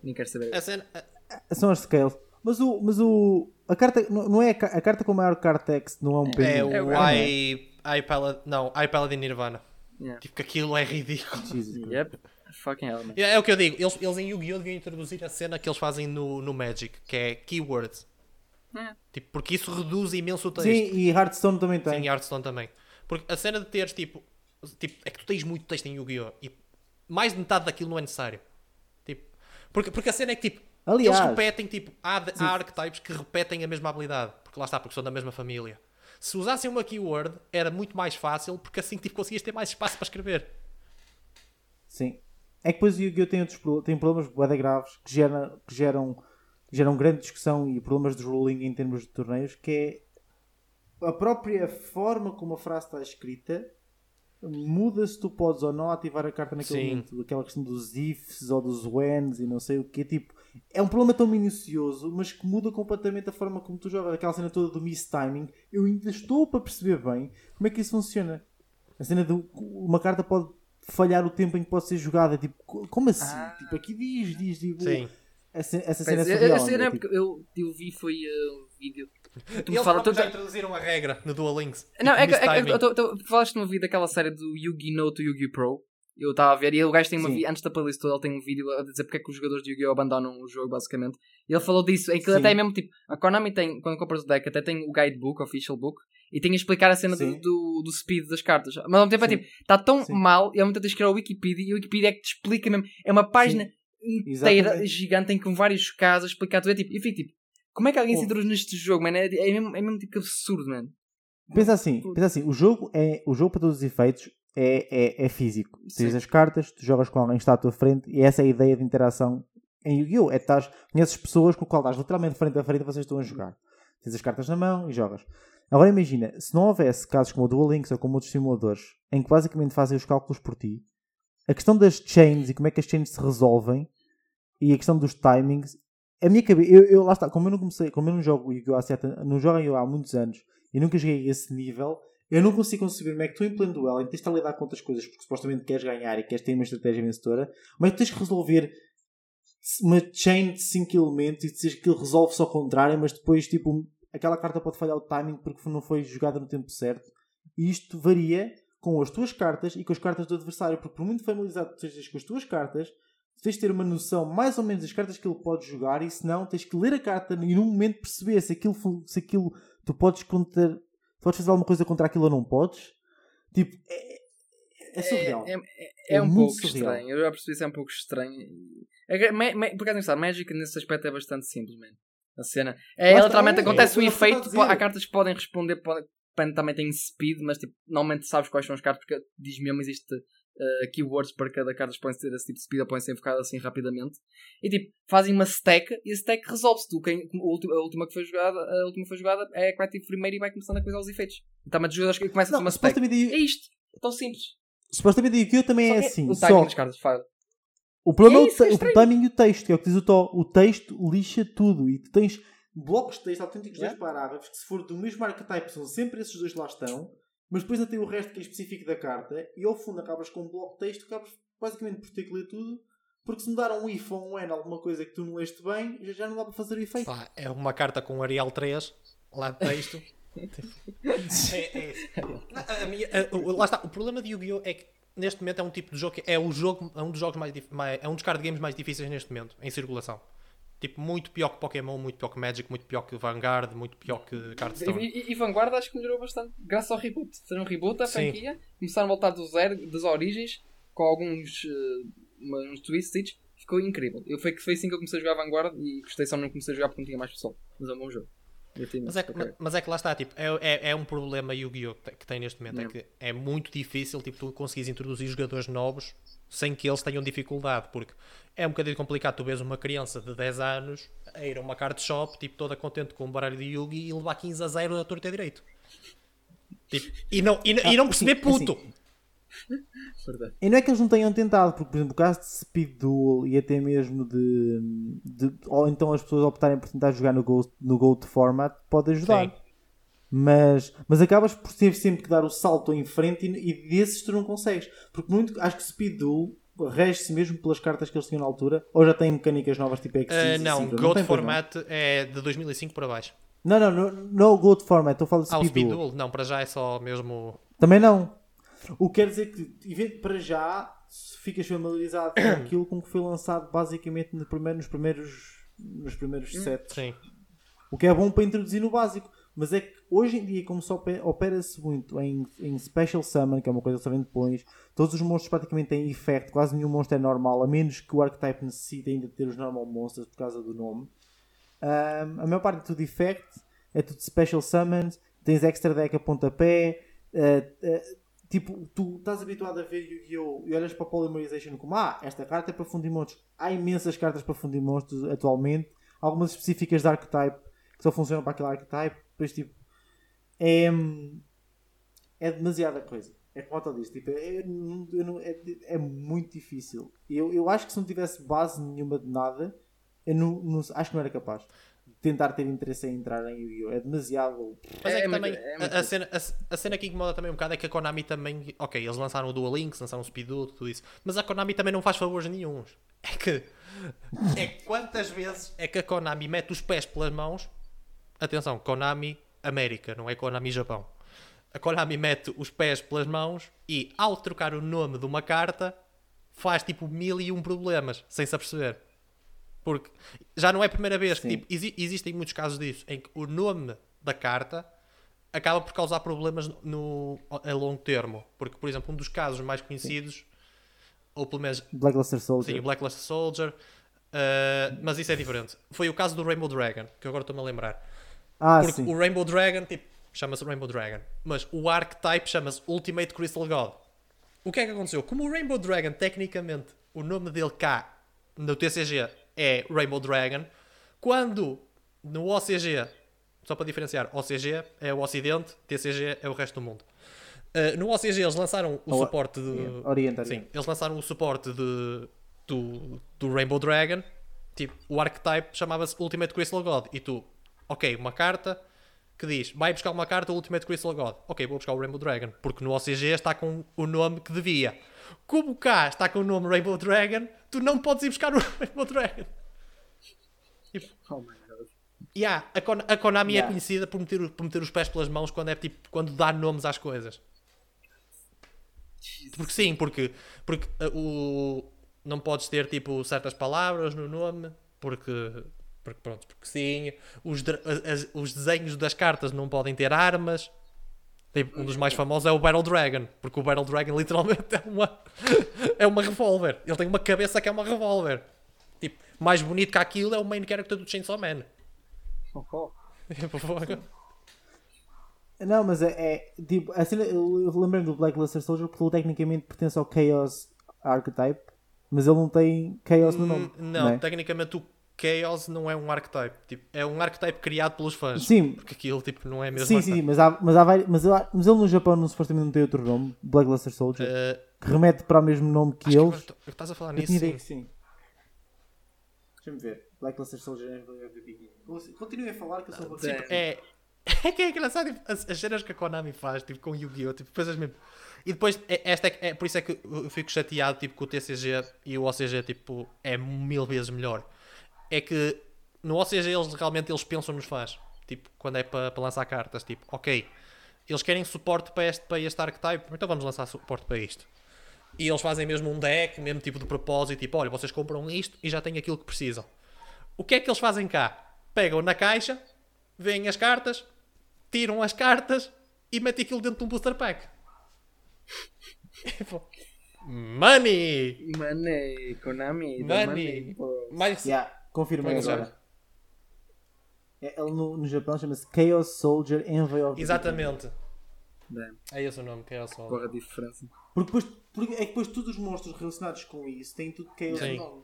Nem quero saber. A cena- a- São as scales. Mas o. Mas o a carta. Não não é a, ca- a carta com maior card text, não é um é. É o o- I, I Palad... Não, I Paladin Nirvana. Yeah. Tipo que aquilo é ridículo. Jesus. Yep. Fucking hell, man. É, é o que eu digo, eles, eles em Yu-Gi-Oh! deviam introduzir a cena que eles fazem no, no Magic, que é keywords. É. Tipo, porque isso reduz imenso o texto. Sim, e Hearthstone também tem. Sim, e Hearthstone também. Porque a cena de teres tipo, tipo. É que tu tens muito texto em Yu-Gi-Oh! E mais de metade daquilo não é necessário. Tipo, porque, porque a cena é que tipo. Aliás- eles repetem, tipo, há, de- há archetypes que repetem a mesma habilidade. Porque lá está, porque são da mesma família. Se usassem uma keyword, era muito mais fácil, porque assim tipo, conseguias ter mais espaço para escrever. Sim. É que depois o Yu-Gi-Oh! tem, outros, tem problemas bué graves que, gera, que geram, que geram grande discussão e problemas de ruling em termos de torneios, que é a própria forma como a frase está escrita muda se tu podes ou não ativar a carta naquele Sim. momento. Aquela questão dos ifs ou dos whens e não sei o que. Tipo, é um problema tão minucioso, mas que muda completamente a forma como tu jogas. Aquela cena toda do miss timing. Eu ainda estou para perceber bem como é que isso funciona. A cena de uma carta pode falhar o tempo em que pode ser jogada. Tipo, co- como assim? Ah. Tipo, aqui diz, diz, tipo. Sim. Essa, essa cena é surreal. eu, sei, André, né, tipo, porque eu, eu vi foi uh, um vídeo. Tu me eles fala, tu- já introduziram a regra no Duel Links. Não, é que, Tipo, é que tu, tu, tu falaste numa vídeo daquela série do Yu-Gi Note Yu-Gi Pro. Eu estava a ver e o gajo tem uma Sim. vi- antes da playlist toda, ele tem um vídeo a dizer porque é que os jogadores de Yu-Gi-Oh! abandonam o jogo, basicamente. E ele falou disso, em que Sim. até mesmo tipo, a Konami tem, quando compras o deck, até tem o guidebook, official book, e tem a explicar a cena do, Sim. do, do speed das cartas. Mas ao mesmo tempo é Sim. tipo, está tão Sim. mal, e ao mesmo tempo tens que ir ao Wikipedia, e o Wikipedia é que te explica mesmo. É uma página inteira, Exatamente. gigante, em com vários casos a explicar tudo. É tipo, eu fico tipo, como é que alguém se Pô. introduz neste jogo, mano? É, é, mesmo, é mesmo tipo absurdo, mano. Pensa assim, pensa assim, o jogo é o jogo para todos os efeitos é, é, é físico. Tens as cartas, tu jogas com alguém que está à tua frente e essa é a ideia de interação em Yu-Gi-Oh! É estás, conheces pessoas com o qual estás literalmente frente a frente e vocês estão a jogar. Tens as cartas na mão e jogas. Agora imagina, se não houvesse casos como o Duel Links ou como outros simuladores em que basicamente fazem os cálculos por ti, a questão das chains e como é que as chains se resolvem e a questão dos timings, a minha cabeça, eu, eu- lá está, como eu não comecei, como eu não jogo Yu-Gi-Oh! há, sete- não jogo Yu-Gi-Oh! há muitos anos e nunca cheguei a esse nível, eu não consigo conceber como é que tu em pleno duelo, em que tens de lidar com outras coisas porque supostamente queres ganhar e queres ter uma estratégia vencedora, mas tu tens que resolver uma chain de 5 elementos e dizes que resolve-se ao contrário, mas depois tipo aquela carta pode falhar o timing porque não foi jogada no tempo certo. E isto varia com as tuas cartas e com as cartas do adversário, porque por muito familiarizado que estejas com as tuas cartas, tens de ter uma noção mais ou menos das cartas que ele pode jogar e se não, tens que ler a carta e num momento perceber se aquilo, se aquilo tu podes contra, tu podes fazer alguma coisa contra aquilo ou não podes. Tipo, é, é surreal. É, é, É é um pouco surreal. estranho. Eu já percebi isso é um pouco estranho. É ma, ma, por acaso, Magic nesse aspecto é bastante simples, man. A cena. É, está, literalmente é, acontece é um efeito. Há cartas que podem responder, podem, também tem speed, mas tipo, normalmente sabes quais são as cartas, porque diz mesmo, existe uh, keywords para cada carta que podem ter esse tipo de speed ser enfocadas assim rapidamente. E tipo, fazem uma stack e a stack resolve-se. Tu, quem, a, última, que foi jogada, a última que foi jogada é a que vai ter primeiro e vai começando a coisar os efeitos. Então, mas jogadores que começam a uma stack. É isto. É tão simples. supostamente o Yu-Gi-Oh! também é Só que assim. O Só timing das cartas file. O problema É é, isso que é o, o timing e o texto, que é o que diz o Tó. O texto lixa tudo e tu tens blocos de texto, autênticos Yeah. dois parágrafos, que se for do mesmo archetype são sempre esses dois lá estão, mas depois ainda tem o resto que é específico da carta e ao fundo acabas com um bloco de texto, acabas basicamente por ter que ler tudo, porque se mudaram um if ou um n, alguma coisa que tu não leste bem, já, já não dá para fazer o efeito. Pá, é uma carta com Arial 3, lá de texto. é, é. A minha- a- o- lá está, o problema de Yu-Gi-Oh! é que neste momento é um tipo de jogo que é, o jogo, é um dos jogos mais, mais- é um dos card games mais difíceis neste momento, em circulação. Tipo, muito pior que Pokémon, muito pior que Magic, muito pior que Vanguard, muito pior que Cardstone. E, e, e Vanguarda acho que melhorou bastante, graças ao reboot. Fizeram um reboot à Sim. franquia, começaram a voltar do zero, das origens, com alguns uh, uns twists, ficou incrível. Eu foi, foi assim que eu comecei a jogar Vanguarda e gostei só não comecei a jogar porque não tinha mais pessoal. Mas é um bom jogo. Mas é, que, mas é que lá está, tipo, é, é, é um problema Yu-Gi-Oh! que tem- que tem neste momento. Não. É que é muito difícil tipo, tu conseguires introduzir jogadores novos sem que eles tenham dificuldade, porque é um bocadinho complicado tu vês uma criança de 10 anos a ir a uma card shop, tipo, toda contente com um baralho de Yugi e levar 15 a 0 a torta direito. Tipo, e, não, e, não- e não perceber assim, puto. assim. E não é que eles não tenham tentado, porque, por exemplo, o caso de Speed Duel e até mesmo de, de- Ou então as pessoas optarem por tentar jogar no Go, no Go to Format pode ajudar. Sim. Mas, mas acabas por ter sempre que dar o salto em frente e, e desses tu não consegues. Porque muito, acho que Speed Duel rege-se mesmo pelas cartas que eles tinham na altura, ou já tem mecânicas novas tipo X. Ah, não, Synchro? Go tem, to pois não? Format é de 2005 para baixo. Não, não, não, não o Go to Format, estou a falar de Ah, Speed, Speed Duel. Duel? Não, para já é só mesmo. Também não. O que quer dizer que, para já, ficas familiarizado com aquilo com que foi lançado basicamente no primeiro- nos primeiros, nos primeiros sets. Sim. O que é bom para introduzir no básico. Mas é que hoje em dia, como só ope- opera-se muito em, em Special Summon, que é uma coisa que só vem depois, todos os monstros praticamente têm effect, quase nenhum monstro é normal, a menos que o archetype necessite ainda ter os normal monsters por causa do nome. Ahm, a maior parte é tudo effect, é tudo Special Summons, tens extra deck a pontapé. ah, ah, tipo, tu estás habituado a ver Yu-Gi-Oh! e olhas para a Polymerization como ah, esta carta é para fundir monstros. Há imensas cartas para fundir monstros atualmente, algumas específicas de archetype que só funcionam para aquele archetype. Depois, tipo, é, é demasiada coisa. É como eu disse, tipo, é, é, é muito difícil. Eu, eu acho que se não tivesse base nenhuma de nada, eu não, não- acho que não era capaz de tentar ter interesse em entrar em Yu-Gi-Oh! É demasiado. Mas é, É que muito- também. é a- muito a, cena, a, a cena que incomoda também um bocado é que a Konami também. Ok, eles lançaram o Dual Links, lançaram o Speed Duel, tudo isso. Mas a Konami também não faz favores nenhuns. É que. É quantas vezes é que a Konami mete os pés pelas mãos. Atenção, Konami América, não é Konami Japão. A Konami mete os pés pelas mãos e, ao trocar o nome de uma carta, faz tipo mil e um problemas, sem se aperceber. Porque já não é a primeira vez que Sim. tipo, exi- existem muitos casos disso em que o nome da carta acaba por causar problemas no, a longo termo. Porque, por exemplo, um dos casos mais conhecidos, ou pelo menos Blackluster Soldier. sim, o Blacklist Soldier, uh, mas isso é diferente. Foi o caso do Rainbow Dragon, que agora estou-me a lembrar. Ah, Porque sim. o Rainbow Dragon, tipo, chama-se Rainbow Dragon, mas o archetype chama-se Ultimate Crystal God. O que é que aconteceu? Como o Rainbow Dragon, tecnicamente, o nome dele cá no TCG é Rainbow Dragon, quando no OCG, só para diferenciar, OCG é o Ocidente, TCG é o resto do mundo. Uh, no OCG eles lançaram o suporte de. Oriente, Sim, eles lançaram o suporte de, do, do Rainbow Dragon. Tipo, o archetype chamava-se Ultimate Crystal God. E tu, ok, uma carta que diz, vai buscar uma carta Ultimate Crystal God. Ok, vou buscar o Rainbow Dragon. Porque no OCG está com o nome que devia. Como cá está com o nome Rainbow Dragon, tu não podes ir buscar o Rainbow Dragon. Oh my god. Yeah, a, Kon- a Konami é Yeah. conhecida por meter, por meter os pés pelas mãos quando é tipo quando dá nomes às coisas. Porque sim, porque, porque uh, o, não podes ter tipo certas palavras no nome, porque, porque pronto, porque sim, os, as- os desenhos das cartas não podem ter armas. Tipo, um dos mais famosos é o Battle Dragon, porque o Battle Dragon literalmente é uma é uma revólver. Ele tem uma cabeça que é uma revólver. Tipo, mais bonito que aquilo é o main character do Chainsaw Man. Oh. Não, mas é, é tipo, a cena, eu, lembrei-me do Blackluster Soldier porque ele tecnicamente pertence ao Chaos Archetype, mas ele não tem Chaos no nome. Hum, Não, é? tecnicamente o Chaos não é um archetype. Tipo, é um archetype criado pelos fãs. Sim. Porque aquilo tipo, não é mesmo. Sim, sim, mas, há, mas, há vari- mas, mas ele no Japão não, supostamente não tem outro nome, Blackluster Soldier, Eh, que remete para o mesmo nome que que eles. tô- estás a falar Eu nisso. sim. que sim. Deixa-me ver. Blackluster Soldier é MVP. Continuem a falar que eu sou vou Sim. É, é que é engraçado tipo, as, as cenas que a Konami faz tipo, com Yu-Gi-Oh! Tipo, coisas mesmo. E depois, é, esta é, é por isso é que eu fico chateado tipo, com o TCG e o OCG tipo, é mil vezes melhor. É que no OCG eles realmente eles pensam nos fãs. Tipo, quando é para lançar cartas, tipo, ok, eles querem suporte para este, para este archetype, então vamos lançar suporte para isto. E eles fazem mesmo um deck, mesmo tipo de propósito, tipo, olha, vocês compram isto e já têm aquilo que precisam. O que é que eles fazem cá? Pegam na caixa, veem as cartas, tiram as cartas e metem aquilo dentro de um booster pack. Tipo, Money! Money, Konami, Money! money. Mais... Yeah, confirmei é agora. É, ele no, no Japão chama-se Chaos Soldier Envy of the Exatamente. Damn, É esse o nome, que é o sol. porra a diferença. Porque depois, porque é que depois todos os monstros relacionados com isso têm tudo Chaos Sim. no nome.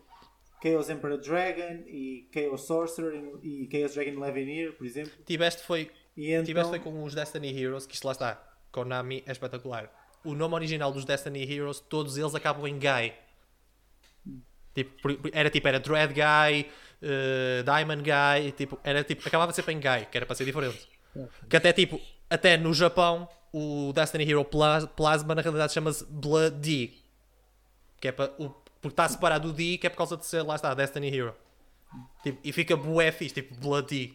Chaos Emperor Dragon e Chaos Sorcerer e, e Chaos Dragon Levineer, por exemplo. Tiveste foi, então, tiveste foi com os Destiny Heroes, que isto lá está. Konami é espetacular. O nome original dos Destiny Heroes, todos eles acabam em Guy. Tipo, era tipo, era Dread Guy, eh, Diamond Guy, tipo, era tipo, acabava sempre em Guy, que era para ser diferente. Que até tipo, até no Japão, o Destiny Hero Plas- Plasma na realidade chama-se Blood D. Que é para, o, porque está separado do D, que é por causa de ser, lá está, Destiny Hero. Tipo, e fica bué fixe, tipo, Blood D.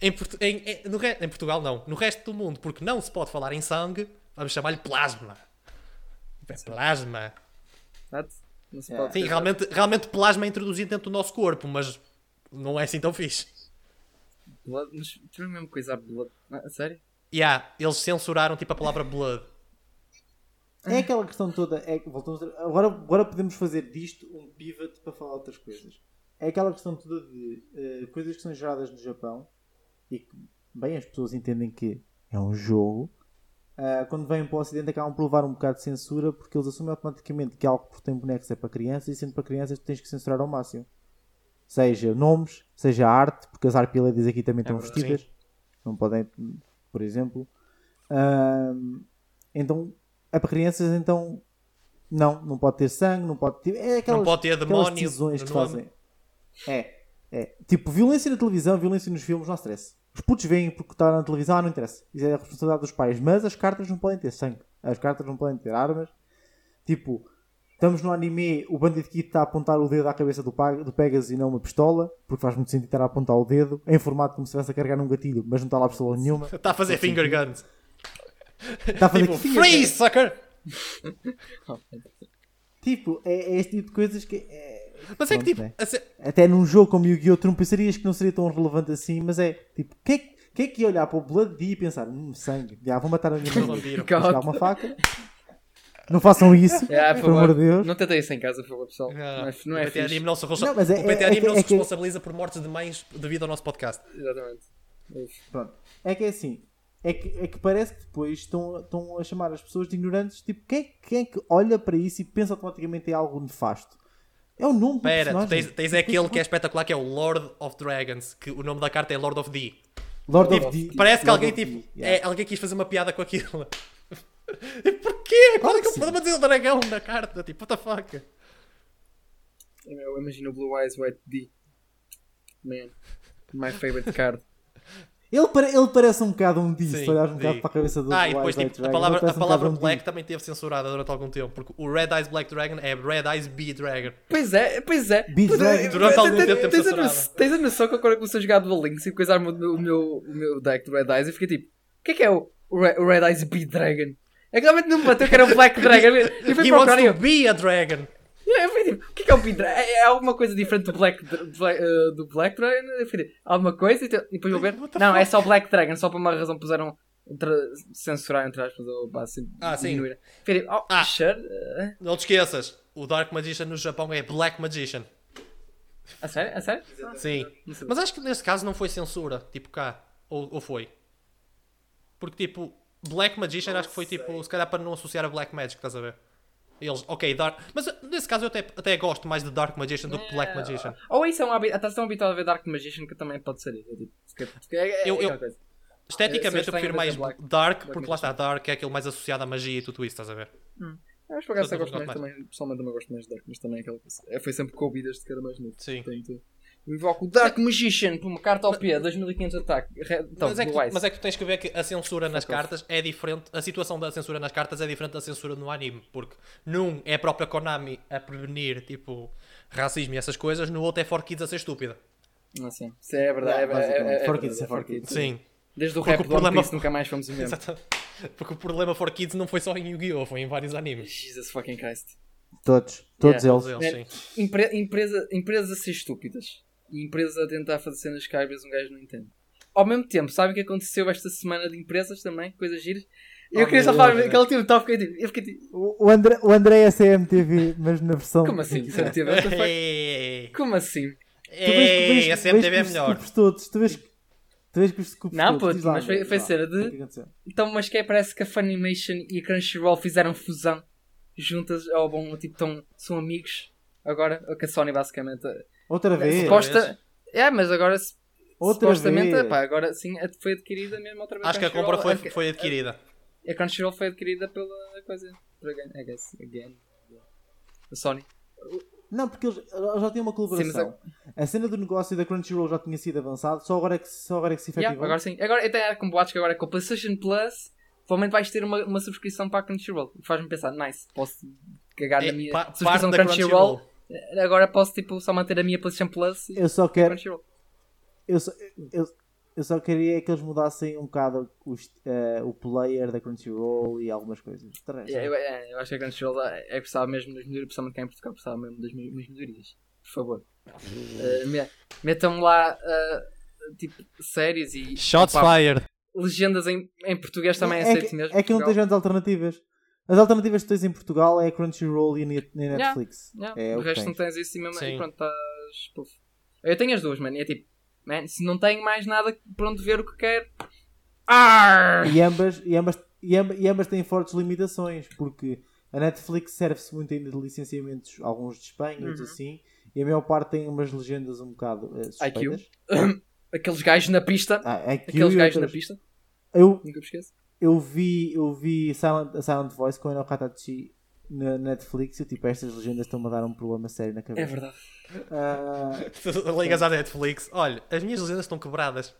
Em, em, em- no em Portugal não, no resto do mundo, porque não se pode falar em sangue, vamos chamar-lhe plasma. É plasma. Exato. Não se É. pode Sim, realmente, realmente plasma é introduzido dentro do nosso corpo, mas não é assim tão fixe. Blood, mas a mesma coisa a Blood. Ah, a sério? E yeah, eles censuraram tipo a palavra blood. É aquela questão toda. É, voltamos a- agora, agora podemos fazer disto um pivot para falar outras coisas. É aquela questão toda de eh, coisas que são geradas no Japão e que, bem, as pessoas entendem que é um jogo. Ah, quando vêm para o Ocidente acabam por levar um bocado de censura porque eles assumem automaticamente que algo que tem bonecos é para crianças e sendo para crianças tu tens que censurar ao máximo. Seja nomes, seja arte, porque as art ladies aqui também estão verdade. vestidas. Não podem, por exemplo. Ahm, então, é para crianças, então não, não pode ter sangue, não pode ter. É aquelas, Não pode ter demónio decisões no que fazem. É, é. Tipo, violência na televisão, violência nos filmes, não stress. Os putos veem porque está na televisão, ah, não interessa. Isso é a responsabilidade dos pais. Mas as cartas não podem ter sangue. As cartas não podem ter armas. Tipo, estamos no anime, o Bandit Kid está a apontar o dedo à cabeça do, Pag- do Pegasus e não uma pistola, porque faz muito sentido estar a apontar o dedo, em formato como se estivesse a carregar num gatilho, mas não está lá pistola nenhuma. Está a fazer finger guns. Está a fazer Tipo, freeze, sucker! Tipo, é, é este tipo de coisas que. É... Mas é que tipo, a se- Até num jogo como Yu-Gi-Oh! Tu não pensarias que não seria tão relevante assim, mas é tipo, quem é, que- quem é que ia olhar para o Blood D e pensar, hum, sangue, já vou matar a minha mãe. chegar uma faca. Não façam isso, É, por pelo amor de Deus. Não tentei isso em casa, por favor, pessoal. Não é, não é o PT. Anime não se, Não, mas é- o PT é- é não se é que- responsabiliza por mortes de mães devido ao nosso podcast. Exatamente. Pronto. É que é assim. É que, é que parece que depois estão, estão a chamar as pessoas de ignorantes. Tipo, quem, quem é que olha para isso e pensa automaticamente em algo nefasto? É o nome do Espera, tu personagem. tens, tens aquele que é espetacular que é o Lord of Dragons, que o nome da carta é Lord of D. Lord Tipo, of D. parece que Lord alguém of tipo, D, yeah. é, alguém quis fazer uma piada com aquilo. E Porquê? Qual é que é o que problema de dizer dragão na carta? Tipo, what the fuck? Eu imagino o Blue Eyes White D. Man. My favorite card. Ele, ele parece um bocado um D. Sim, Se olhares um bocado para a cabeça do Ah, e depois White tipo, Dragon, a palavra, a um palavra um. Black também teve censurada durante algum tempo, porque o Red Eyes Black Dragon é Red Eyes B Dragon. Pois é, pois é. Beat Pois Dragon. é, Durante algum tens- tempo teve tens a censurado. noção- Tens a noção que agora comecei a jogar Duel Links e coisar o meu, o meu, o meu deck de Red Eyes e fiquei tipo, o que é que é o, o Red, Eyes Beat Dragon? É que realmente não me bateu que era o Black Dragon. E fui He procurar wants e to be a dragon. Yeah, eu fui tipo, o que é que é o Dragon? É, é alguma coisa diferente do Black, Black, eh, do Black Dragon? Eu fui tipo, alguma coisa? E, te- e depois vou ver, não, fuck? é só Black Dragon, só por uma razão puseram entre, censurar entre aspas ou pá, assim, Ah, sim. diminuir. Fui tipo, oh, Ah. sure? eh, Não te esqueças, o Dark Magician no Japão é Black Magician. a sério? A sério? Sim. Mas acho que nesse caso não foi censura, tipo cá. Ou, ou foi? Porque tipo, Black Magician acho que foi tipo, se calhar para não associar a Black Magic, estás a ver? Eles, ok, Dark. Mas nesse caso eu até, até gosto mais de Dark Magician do que Black Magician. Ou isso é um hábito, até estão habituados a ver Dark Magician que também pode ser. É, tipo, é, é, Eu- é eu- coisa. Esteticamente Se eu prefiro mais Black- Dark, Black porque lá está, Dark é aquele mais associado à magia e tudo isso, estás a ver? Eu acho que Eu eu gosto mais, mais. também, pessoalmente também gosto mais de Dark, mas também é. É, foi sempre Kobe desde que era mais novo. Sim. Portanto, eu invoco o Dark Magician por uma carta OP, 2500 de ataque. Re- Então, mas, é que, mas é que tu tens que ver que a censura nas Fuck off. cartas é diferente. A situação da censura nas cartas é diferente da censura no anime. Porque num é a própria Konami a prevenir tipo racismo e essas coisas, no outro é For Kids a ser estúpida. Não sei. Isso é verdade. Yeah, é, é, é, basicamente. é, For verdade, Kids é For Kids. Sim. Desde o Porque rap o do One problema- Piece nunca mais fomos os mesmos. Exato. Porque o problema For Kids não foi só em Yu-Gi-Oh! Foi em vários animes. Jesus fucking Christ. Todos, todos Yeah. Todos eles. eles, É, sim. Empre- empresa, empresas a ser estúpidas e empresas a tentar fazer cenas que às vezes um gajo não entende. Ao mesmo tempo, sabem o que aconteceu esta semana de empresas também? Coisas giras? Eu Oh, queria só falar Deus. aquele tipo top, eu tipo- eu fiquei tipo, O, o André, o André é CMTV, mas na versão. como assim? Ei, Como assim? Tu vês, ei, vês, a CMTV é vês os melhor. todos. Tu vês, tu vês com os scoops Não, todos. puto, Diz lá, mas foi- foi cena de- que aconteceu? Então, mas que é, parece que a Funimation e a Crunchyroll fizeram fusão juntas, ou bom, tipo, tão, são amigos agora, que a Sony basicamente Outra vez. suposta. É, mas agora se- Outra supostamente, vez. pá, agora sim foi adquirida mesmo outra vez. Acho que a compra Crunchyroll. foi, foi adquirida. A Crunchyroll foi adquirida pela coisa. Por again, I guess. Again. A Sony. Não, porque eles, já tinham uma colaboração. A cena do negócio da Crunchyroll já tinha sido avançada, só agora é que, só agora é que se Yeah, efetivou. agora sim. Agora até era com boatos que agora com o PlayStation Plus. Provavelmente vais ter uma, uma subscrição para a Crunchyroll. O que faz-me pensar, nice, posso cagar É, na minha pa- subscrição da da Crunchyroll. Agora posso tipo, só manter a minha PlayStation Plus e Eu só a quero. Crunchyroll. Eu só, eu, eu só queria que eles mudassem um bocado os, eh, o player da Crunchyroll e algumas coisas. É, Eu, é, eu acho que a Crunchyroll é, é precisava mesmo das melhorias, principalmente cá em Portugal, precisava mesmo das me- das melhorias. Por favor. Uh, me- metam lá uh, tipo séries e Shots pá, fired. legendas em, em português também é, aceito que, mesmo. é que não tens grandes alternativas. As alternativas que tens em Portugal é a Crunchyroll e a Net- a Netflix. Yeah, É o resto não tens. tens isso e mesmo Sim. e pronto, estás. puf. Eu tenho as duas, mano. E é tipo, man, se não tenho mais nada por onde ver o que quero. Arr! E ambas, e, ambas, e, ambas, e ambas têm fortes limitações, porque a Netflix serve-se muito ainda de licenciamentos, alguns de Espanha, outros Uhum. assim, e a maior parte tem umas legendas um bocado eh, suspeitas. Aqueles gajos na pista. Ah, IQ Aqueles gajos na pista. Eu, Nunca me esqueço. Eu vi, eu vi Silent, a Silent Voice com a Nakatachi na Netflix e tipo, estas legendas estão-me a dar um problema sério na É cabeça. verdade. Ah, Ligas à Netflix. Olha, as minhas legendas estão quebradas.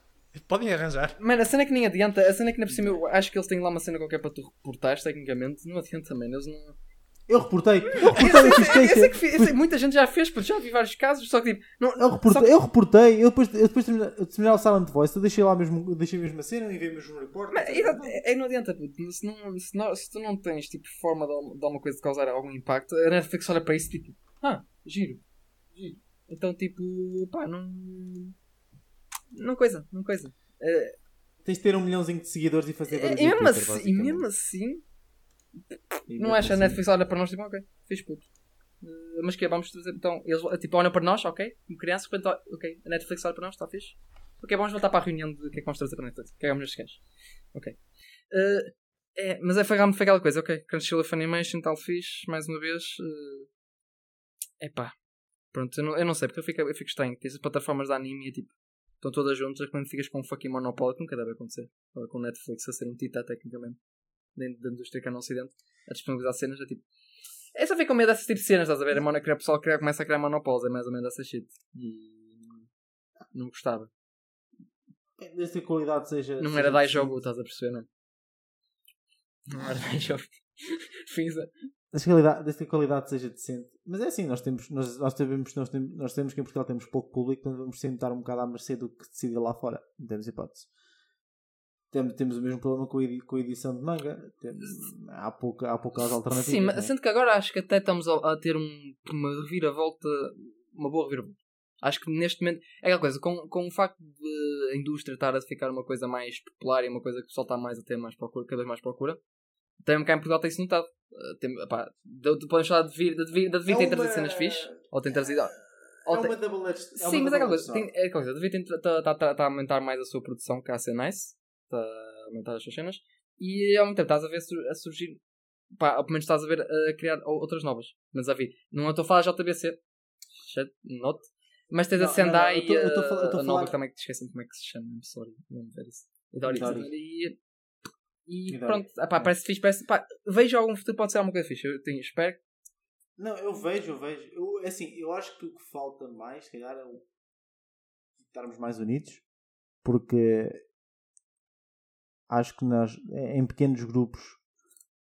Podem arranjar. Mano, a cena é que nem adianta. A cena é que na por cima eu acho que eles têm lá uma cena qualquer para tu reportares, tecnicamente. Não adianta também. Eles não. Eu reportei, eu reportei, eu Esse é fi- esse- muita gente já fez, porque já vi vários casos, só que tipo. Não, Eu reportei, que- eu, reportei, eu depois, eu depois de terminar, o Silent Voice, eu deixei lá mesmo, deixei mesmo a cena, enviei mesmo um report. Mas, é, é, não adianta, puto. Se, não, se, não, se tu não tens tipo, forma de, de alguma coisa de causar algum impacto, a Netflix olha para isso tipo, ah, giro, giro. Então, tipo, pá, não. Não coisa, não coisa. É, Tens de ter um milhãozinho de seguidores e fazer e, e mesmo assim, e mesmo assim, E não acha a assim. Netflix olha para nós tipo, ok, fiz puto. Eh, mas que é, vamos fazer então. Eles tipo, olham para nós, ok, como crianças, de repente, ok, a Netflix olha para nós, está fixe. Ok, vamos voltar para a reunião de o que é que vamos trazer para a Netflix. Cagamos nestes gajos. Ok. Eh, é, mas é, foi, realmente foi aquela coisa, ok, Crunchyroll Funimation, tal fixe, mais uma vez. É pá. Pronto, eu não, eu não sei, porque eu fico, eu fico estranho. Tens as plataformas de anime e é tipo, estão todas juntas, quando ficas com um fucking monopólio, que nunca deve acontecer. Agora com Netflix a ser um titã tecnicamente, dentro da indústria cá no Ocidente, a disponibilizar cenas, é tipo. É só ficar com medo dessas tipo de cenas, estás a ver? A mono, criar, o pessoal criar, começa a criar monopólios, é mais ou menos essa shit. E. Não gostava. Desde que a qualidade seja. Não seja era jogo, estás a perceber, não? Não era dar jogo. Fins a- Desde que, a qualidade, desde que a qualidade seja decente. Mas é assim, nós temos, nós, nós, temos, nós, temos, nós temos que em Portugal temos pouco público, então vamos sempre estar um bocado à mercê do que decide lá fora. Não temos hipótese. Temos, o mesmo problema com a, edição de manga. Há, pouca, há poucas alternativas. Sim, mas é? sendo que agora acho que até estamos a, ter um, uma reviravolta, uma boa reviravolta. Acho que neste momento é aquela coisa, com, com o facto de a indústria estar a ficar uma coisa mais popular e uma coisa que o pessoal está mais a ter mais procura, cada vez mais procura, também cá em Portugal tem-se notado. Uh, tem, pá, de- de- podemos falar de vir, de vir, de vir tem É trazido uma- cenas fixe, ou tem trazido. É ou tem- uma double-edged. é Sim, mas é aquela coisa, tem, é aquela coisa, devia estar tá, tá, tá a aumentar mais a sua produção, que é a ser nice, está a aumentar as suas cenas, e ao mesmo tempo estás a ver a surgir, pá, ao menos estás a ver a criar outras novas, mas a vir, não estou a falar JBC, shut, not, mas tens a Não, não, Sendai não, eu tô- eu tô a eu tô a, a a nova falar- que também que te esqueci como é que se chama, I'm sorry, não ver isso. E e, pronto, Doris. ah, pá, parece fixe, parece, pá, vejo algum futuro pode ser alguma coisa fixe, eu tenho, espero. Não, eu vejo, eu vejo. Eu, é assim, eu acho que o que falta mais, se calhar, é o estarmos mais unidos, porque acho que nós, em pequenos grupos,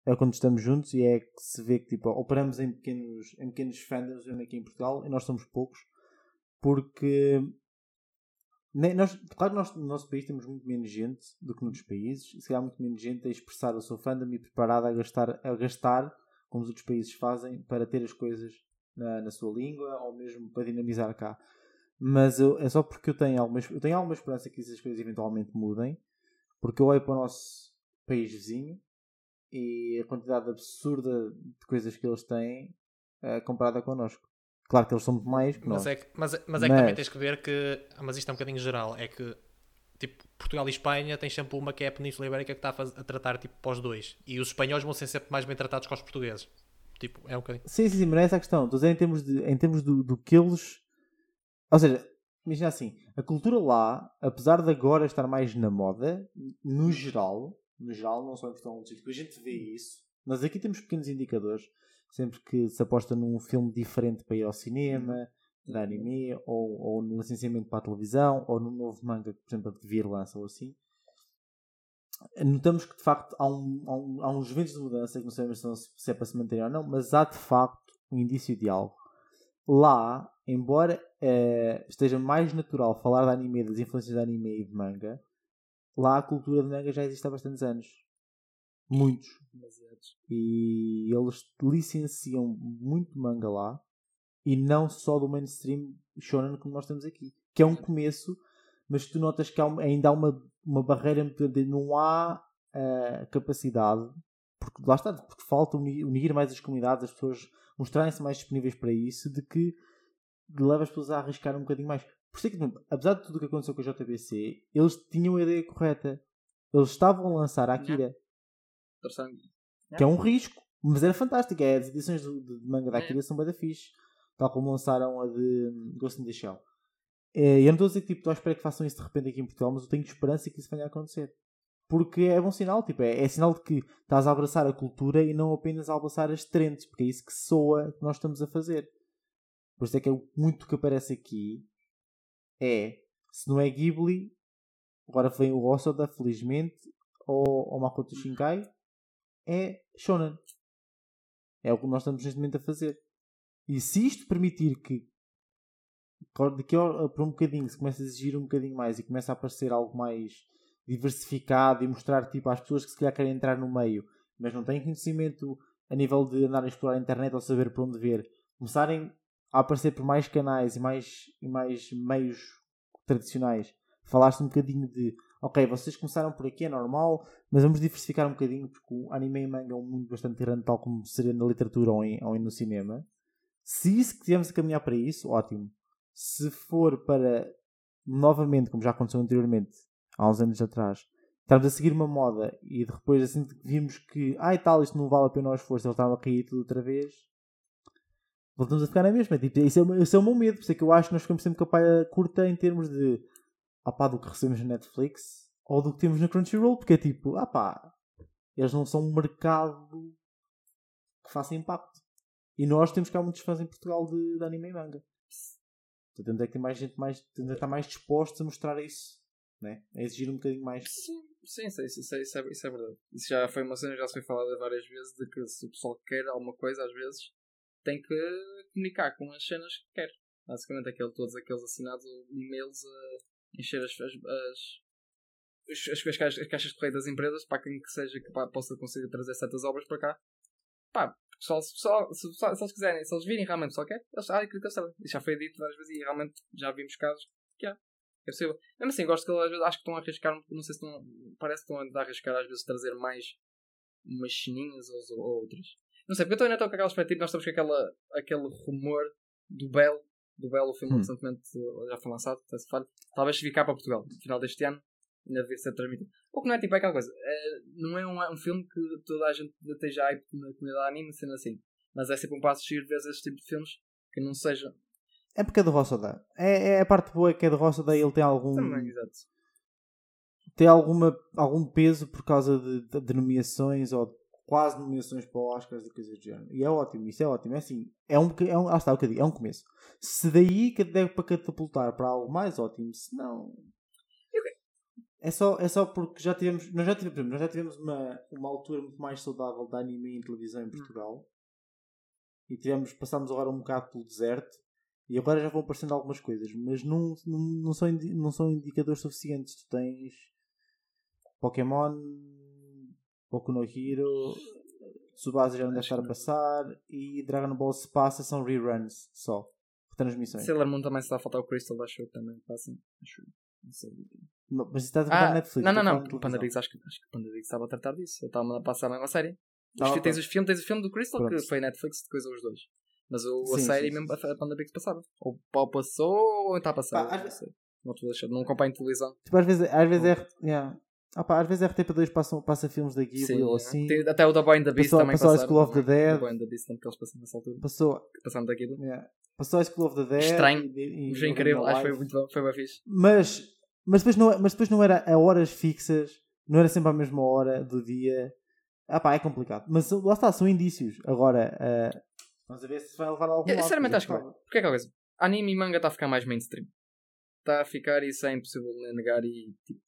é quando estamos juntos e é que se vê que tipo, operamos em pequenos, em pequenos fandoms, mesmo aqui em Portugal, e nós somos poucos, porque nós, claro nós no nosso país temos muito menos gente do que noutros países, e se calhar muito menos gente a expressar o seu fandom e preparada a gastar, a gastar como os outros países fazem para ter as coisas na, na sua língua ou mesmo para dinamizar cá. Mas eu- é só porque eu tenho, alguma, eu tenho alguma esperança que essas coisas eventualmente mudem, porque eu olho para o nosso país vizinho e a quantidade absurda de coisas que eles têm é comparada connosco. Claro que eles são muito mais que nós. Mas é que, mas, mas é que também Mas- tens que ver que. ah, Mas isto é um bocadinho geral. É que tipo, Portugal e Espanha tens sempre uma que é a Península Ibérica que está a, faz- a tratar tipo para os dois. E os espanhóis vão ser sempre mais bem tratados que os portugueses. Tipo, é um bocadinho. Sim, sim, sim, mas é essa a questão. Estou a dizer em termos, de, em termos do, do que eles. Ou seja, imagina assim: a cultura lá, apesar de agora estar mais na moda, no geral, no geral, não só em Portugal, a gente vê isso. Nós aqui temos pequenos indicadores. Sempre que se aposta num filme diferente para ir ao cinema, de anime, ou, ou no licenciamento para a televisão, ou no novo manga que, por exemplo, a Devir lança ou assim, notamos que de facto há, um, há, um, há uns ventos de mudança que não sabemos se é para se manter ou não, mas há de facto um indício de algo. Lá, embora eh, esteja mais natural falar de anime, das influências de anime e de manga, lá a cultura de manga já existe há bastantes anos. Muitos. E eles licenciam muito manga lá e não só do mainstream shonen como nós temos aqui. Que é um começo, mas tu notas que há, ainda há uma, uma barreira muito grande, não há uh, capacidade, porque lá está, porque falta unir, unir mais as comunidades, as pessoas mostrarem-se mais disponíveis para isso, de que leva as pessoas a arriscar um bocadinho mais. Por isso é que, apesar de tudo o que aconteceu com a JBC, eles tinham a ideia correta. Eles estavam a lançar a Akira. Que é um risco, mas era fantástico. É, as edições de, de manga da Akira são bem da fixe. Tal como lançaram a de Ghost in the Shell. É, eu não estou a dizer que tipo, estou a esperar que façam isso de repente aqui em Portugal, mas eu tenho esperança que isso venha a acontecer. Porque é bom sinal, tipo, é, é sinal de que estás a abraçar a cultura e não apenas a abraçar as trends, porque é isso que soa que nós estamos a fazer. Por isso é que é muito que aparece aqui é, se não é Ghibli, agora vem o Osoda, felizmente, ou o Makoto Shinkai, é Shonen. É o que nós estamos neste momento a fazer. E se isto permitir que daqui para um bocadinho se começa a exigir um bocadinho mais e começa a aparecer algo mais diversificado e mostrar tipo às pessoas que se calhar querem entrar no meio, mas não têm conhecimento a nível de andar a explorar a internet ou saber para onde ver, começarem a aparecer por mais canais e mais, e mais meios tradicionais, falaste um bocadinho de ok, vocês começaram por aqui, é normal, mas vamos diversificar um bocadinho porque o anime e manga é um mundo bastante grande, tal como seria na literatura ou, em, ou no cinema. Se isso que tivemos a caminhar para isso, ótimo. Se for para, novamente, como já aconteceu anteriormente, há uns anos atrás, estarmos a seguir uma moda e depois assim vimos que, ai ah, tal, isto não vale a pena o esforço, eles estavam a cair tudo outra vez, voltamos a ficar na mesma. Tipo, esse, é, esse é o meu medo. Por isso é que eu acho que nós ficamos sempre com a paia curta em termos de ah pá, do que recebemos na Netflix ou do que temos na Crunchyroll, porque é tipo, ah pá, eles não são um mercado que faça impacto. E nós temos cá muitos fãs em Portugal de, de anime e manga. Portanto, é que ter mais gente mais, temos é estar mais dispostos a mostrar isso, né? a exigir um bocadinho mais. Sim, sim, isso, isso, isso, é, isso, é, isso é verdade. Isso já foi uma cena, já se foi falada várias vezes, de que se o pessoal quer alguma coisa, às vezes tem que comunicar com as cenas que quer. Basicamente, aquele, todos aqueles assinados e-mails a encher as, as, as, as, as, caixas, as caixas de correio das empresas para quem que seja que pá, possa conseguir trazer certas obras para cá. Pá, só, se, só, se eles quiserem, se eles virem realmente só quer, eles, ah, que eles sabem. Isso já foi dito várias vezes e realmente já vimos casos que é. É possível. Mesmo assim, gosto que eles às vezes acho que estão a arriscar, não sei se estão, parece que estão a arriscar às vezes trazer mais umas chininhas ou, ou outras. Não sei, porque eu não estou com aquela expectativa. Nós estamos com aquela, aquele rumor do Bell, do Bell, o filme hum. recentemente já foi lançado, se. Talvez vir cá para Portugal, no final deste ano, ainda vir ser transmitido. O que não é tipo é aquela coisa, é, não é um, um filme que toda a gente esteja hype na comunidade anime, sendo assim. Mas é sempre um passo de ver esse tipo de filmes que não sejam. É porque é do Roça É, é a parte boa é que é do Roça ele tem algum. Também, exato. Tem alguma, algum peso por causa de, de, de nomeações ou quase nomeações para Oscars e coisas do género. E é ótimo, isso é ótimo. É assim, é um, é um, ah, está, o que eu digo, é um começo. Se daí que deve para catapultar para algo mais ótimo, se não. É só, é só porque já tivemos, nós já tivemos, nós já tivemos uma, uma altura muito mais saudável de anime em televisão em Portugal. Hum. E tivemos, passámos agora um bocado pelo deserto. E agora já vão aparecendo algumas coisas, mas não, não, não, são, não são indicadores suficientes. Tu tens Pokémon, Boku no Hero, Tsubasa já não deve estar a passar e Dragon Ball se passa são reruns só. Transmissões. Sailor Moon também se está a faltar o Crystal, acho que também passa. Acho não sei. Não, mas está a tratar ah, Netflix. Não, não, não. O acho que, acho que o Pandadix estava a tratar disso. Eu estava a passar a mesma série. Ah, tens, os filmes, tens o filme do Crystal Pronto. que foi Netflix de coisa os dois. Mas o, sim, a série sim, mesmo sim. a Pandadix passava. Ou, ou passou ou está a passar. Ah, não, sei. não, não acompanho televisão. Tipo, às vezes, às vezes é. Yeah. Ah, pá, às vezes a RTP2 passa, passa filmes da Ghibli ou assim. Tem, até o da Boy and the Beast passou, também passou. Passou a School of the Dead. Boy and the Beast também que eles passaram nessa altura. Passou. Passaram da Ghibli. Yeah. Passou a School of the Dead. Estranho. Mas foi incrível. Acho que foi muito bom. Foi bem fixe. Mas, mas, depois não, mas depois não era a horas fixas não era sempre à mesma hora do dia. Ah pá, é complicado. Mas lá está, são indícios. Agora, uh, vamos a ver se vai levar a algum Eu, lado. sinceramente, acho que vai. Porque é aquela coisa. Anime e manga está a ficar mais mainstream. Está a ficar, isso é impossível de negar e tipo.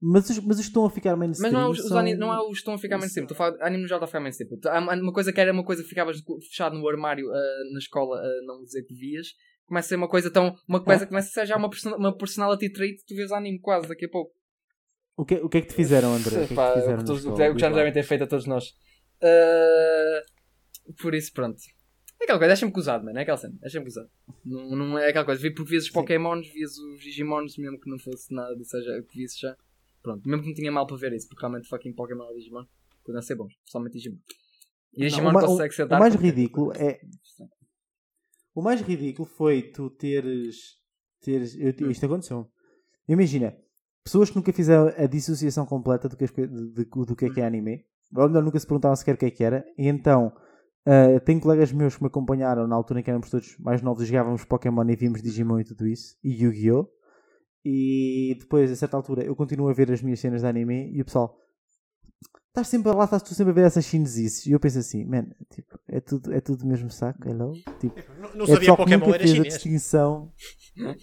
Mas, os, mas os que estão a ficar mainstream Mas não é os, os são... anime, não é os que estão a ficar mainstream. Estou a falar, anime já está a ficar mainstream. Uma coisa que era uma coisa que ficavas fechado no armário ah, na escola a não dizer que vias. Começa a ser uma coisa tão. Uma coisa que começa a ser já uma, person uma personality trait. Tu vês anime quase daqui a pouco. O que, o que é que te fizeram, André? O que é que te o fizeram que todos- o que já nos devem ter feito a todos nós. Ah, por isso, pronto. É aquela coisa, sempre gozado, mano. É aquela cena. Sempre gozado. Não, não é aquela coisa. Vi porque vias os Pokémons, vias os Digimons, mesmo que não fosse nada, seja que visse já. Pronto, mesmo que não tinha mal para ver isso, porque realmente fucking Pokémon e Digimon podem ser bons, principalmente Digimon. E Não, Digimon o ma- consegue ser o mais ridículo é- O mais ridículo foi tu teres. teres eu, isto aconteceu. Imagina, pessoas que nunca fizeram a dissociação completa do que, de- do que é que é anime, ou melhor, nunca se perguntavam sequer o que é que era, e então. Ah, tenho colegas meus que me acompanharam na altura em que éramos todos mais novos e jogávamos Pokémon e víamos Digimon e tudo isso, e Yu-Gi-Oh! E depois, a certa altura, eu continuo a ver as minhas cenas de anime e o pessoal, estás sempre lá, estás tu sempre a ver essas chinesices. E eu penso assim, man, tipo, é tudo, é tudo do mesmo saco, hello? Tipo, Não, não é sabia que Pokémon nunca era fez a chinês. distinção.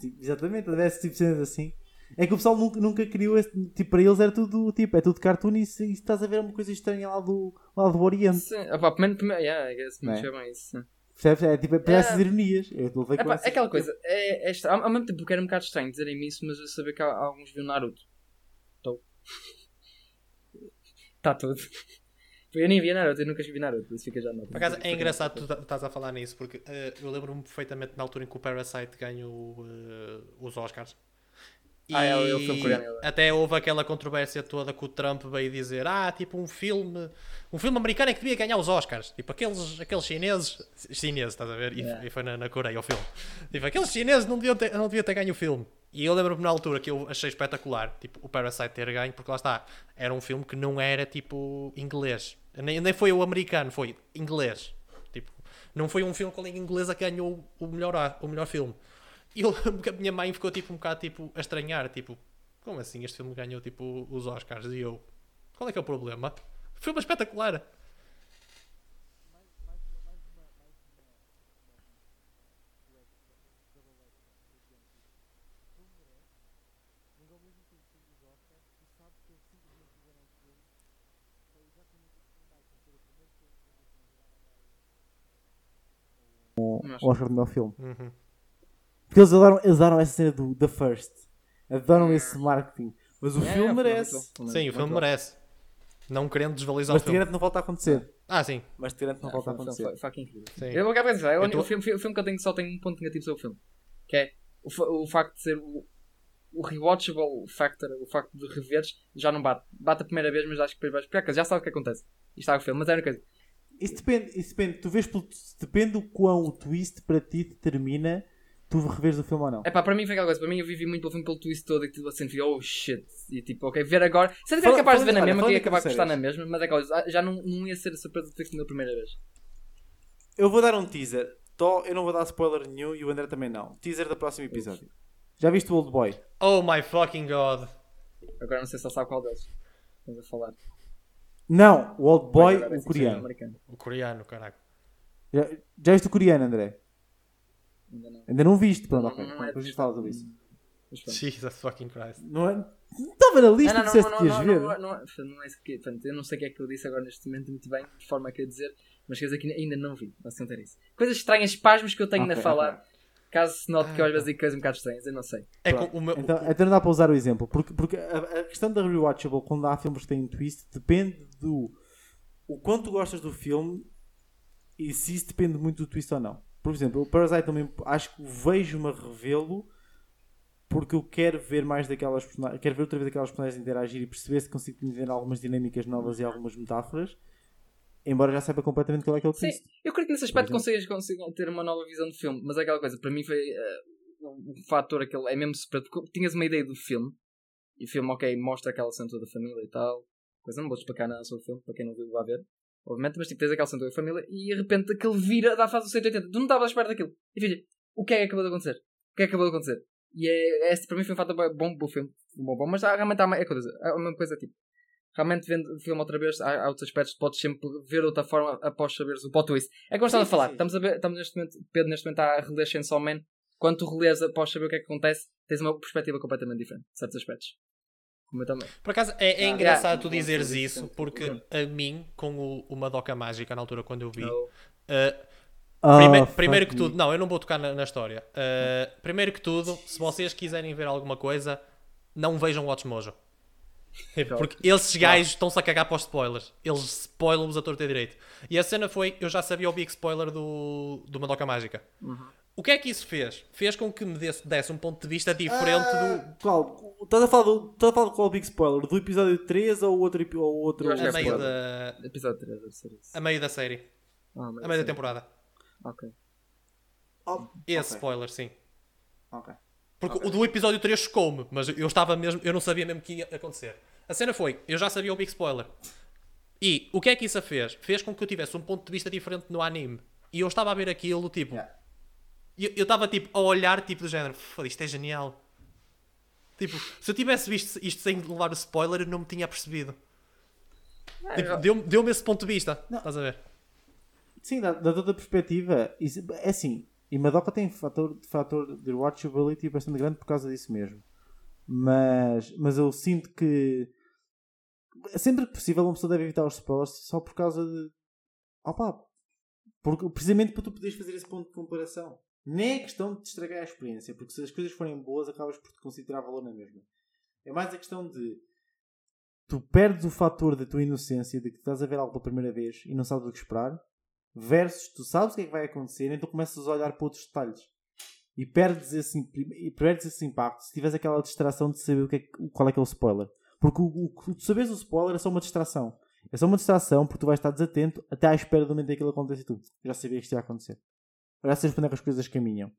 Tipo, exatamente, desse tipo cenas assim. É que o pessoal nunca, nunca criou esse, tipo, para eles era tudo, tipo, é tudo cartoon e se, e estás a ver uma coisa estranha lá do, lá do Oriente. Sim, opá, primeiro, primeiro, yeah, I guess, é? me chamam isso. Percebes? É tipo, é para É. essas ironias. Eu com essas- é aquela coisa, é, é estra- ao, ao mesmo tempo que era um bocado estranho dizerem isso, mas eu sabia que há- alguns viam Naruto. Estou. Está tudo. Eu nem via Naruto, eu nunca vi Naruto, isso fica já no. Por acaso é engraçado tu ta- estás a falar nisso, porque eh, eu lembro-me perfeitamente na altura em que o Parasite ganhou eh, os Oscars. Ah, é, é o filme coreano, até houve aquela controvérsia toda que o Trump veio dizer ah, tipo um filme um filme americano é que devia ganhar os Oscars. Tipo aqueles, aqueles chineses chineses, estás a ver? E, Yeah. e foi na, na Coreia o filme. Tipo, aqueles chineses não deviam ter, não deviam ter ganho o filme. E eu lembro-me na altura que eu achei espetacular tipo, o Parasite ter ganho, porque lá está era um filme que não era tipo inglês. Nem, nem foi o americano, foi inglês. Tipo, não foi um filme com a língua inglesa que ganhou o melhor, o melhor filme e eu lembro que a minha mãe ficou tipo um bocado tipo, a estranhar, tipo, como assim este filme ganhou tipo os Oscars? E eu, qual é que é o problema? Filme espetacular! o Oscar do meu filme. Uhum. Porque eles adoram, eles adoram essa cena do The First. Adoram esse marketing. Mas o É, filme é, merece. Sim, o filme merece. Não querendo desvalorizar Mas o te filme. garanto que não volta a acontecer. Ah, sim. Mas te garanto que não Ah, volta a foi- foi- acontecer. foi- fucking incrível. sim. Eu vou acabar de dizer, é o Eu único tô- filme, o filme que eu tenho só tem um ponto negativo sobre o filme. Que é o, fa- o facto de ser o, o rewatchable factor, o facto de reveres, já não bate. Bate a primeira vez, mas acho que depois vais. Porque já sabe o que acontece. Isto está o filme, mas é a única coisa. Isso depende, isso depende. Tu vês pelo, depende do quão o twist para ti determina tu reveres o filme ou não. É pá, para mim foi aquela coisa. Para mim eu vivi muito pelo filme pelo twist todo e tudo assim, oh shit. E tipo, ok, ver agora. Se eu tiver capaz de ver na mesma, que ia de acabar a gostar séries. na mesma, mas é coisa. ah, Já não, não ia ser a surpresa do twist na primeira vez. Eu vou dar um teaser. Tó, eu não vou dar spoiler nenhum e o André também não. Teaser do próximo episódio. Já viste o Old Boy? Oh my fucking god. Agora não sei se ele sabe qual deles. Estamos a falar. Não, o Old Boy, é o coreano. O coreano, caraca. Já, já viste o coreano, André? Ainda não. Ainda não viste? Pronto, Não, ok. não Então, é Depois a gente fala sobre isso. Jesus fucking Christ. Não, é... não estava na lista Não, que não, disseste não, que ias não, ver. não, não, não, não é isso que portanto, eu não sei o que é que eu disse agora neste momento muito bem, de forma a querer dizer, mas quer dizer que ainda não vi, não sei ter isso. Coisas estranhas, pasmos que eu tenho Ok, na falar, caso se note que eu às Ah, vezes digo coisas um bocado estranhas, eu não sei. É com o meu. Então, então não dá para usar o exemplo. Porque, porque a, a questão da rewatchable, quando há filmes que têm um twist, depende do o quanto tu gostas do filme e se isso depende muito do twist ou não. Por exemplo, o Parasite também acho que vejo-me a revê-lo porque eu quero ver mais daquelas personagens, quero ver outra vez aquelas personagens interagir e perceber se consigo entender algumas dinâmicas novas e algumas metáforas, embora já saiba completamente qual é que é o Sim, eu creio que nesse aspecto consigas, consigas ter uma nova visão do filme, mas é aquela coisa, para mim foi eh, um fator aquele, é mesmo porque tinhas uma ideia do filme, e o filme, ok, mostra aquela cena toda da família e tal, coisa não vou explicar nada sobre o filme, para quem não viu vai ver, obviamente, mas tipo, tens aquela da família, e de repente aquele vira, dá a fase do 180, tu não estavas à espera daquilo, e filha, o que é que acabou de acontecer? O que é que acabou de acontecer? E é, é, para mim foi um fato bom do filme. Bom, bom, mas há, realmente há, é coisa, há uma coisa tipo. Realmente vendo o filme outra vez, há, há outros aspectos que podes sempre ver de outra forma após saberes o plot twist. É como estava a falar, estamos a ver, estamos neste momento, Pedro neste momento está a reler Chainsaw Man. Quando tu relês após saber o que é que acontece, tens uma perspectiva completamente diferente, de certos aspectos. Como eu também. Por acaso, é, é ah, engraçado tu dizeres isso, porque a mim, com o, o Madoka Mágica, na altura quando eu vi, uh, oh, primeiro, primeiro que tudo, não, eu não vou tocar na, na história. Uh, primeiro que tudo, se vocês quiserem ver alguma coisa, não vejam Watch Mojo. Porque esses gajos estão-se a cagar para os spoilers. Eles spoilam-vos a torta e direito. E a cena foi, eu já sabia o big spoiler do, do Madoka Mágica. Uhum. O que é que isso fez? Fez com que me desse, desse um ponto de vista diferente ah, do. Qual? Estás a falar do. Estás a falar de qual Big Spoiler? Do episódio 3 ou outro ou outro? A meio da. Episódio 3 deve ser isso. A meio da série. Ah, a meio, a meio da temporada. Ok. Oh, Esse okay. spoiler, sim. Ok. Porque okay. o do episódio 3 chocou-me, mas eu estava mesmo. Eu não sabia mesmo que ia acontecer. A cena foi, eu já sabia o Big Spoiler. E o que é que isso fez? Fez com que eu tivesse um ponto de vista diferente no anime. E eu estava a ver aquilo, tipo. Yeah eu estava tipo a olhar, tipo do género, isto é genial. Tipo, se eu tivesse visto isto sem levar o spoiler, eu não me tinha percebido. tipo, Deu-me deu esse ponto de vista. Não. Estás a ver? Sim, da, da toda perspectiva, é assim. E Madoka tem fator, fator de watchability bastante grande por causa disso mesmo. Mas, mas eu sinto que sempre que possível uma pessoa deve evitar os spoilers só por causa de. Opa! Porque, precisamente para tu poderes fazer esse ponto de comparação. Nem é questão de te estragar a experiência, porque se as coisas forem boas, acabas por te considerar valor na mesma. É mais a questão de tu perdes o fator da tua inocência, de que estás a ver algo pela primeira vez e não sabes o que esperar, versus tu sabes o que é que vai acontecer, então começas a olhar para outros detalhes. E perdes esse, e perdes esse impacto se tiveres aquela distração de saber o que é, qual é que é o spoiler. Porque o, o, tu sabes o spoiler é só uma distração. É só uma distração porque tu vais estar desatento até à espera do momento em que aquilo acontece e tu já sabias que isto ia acontecer. Para onde é que as coisas caminham.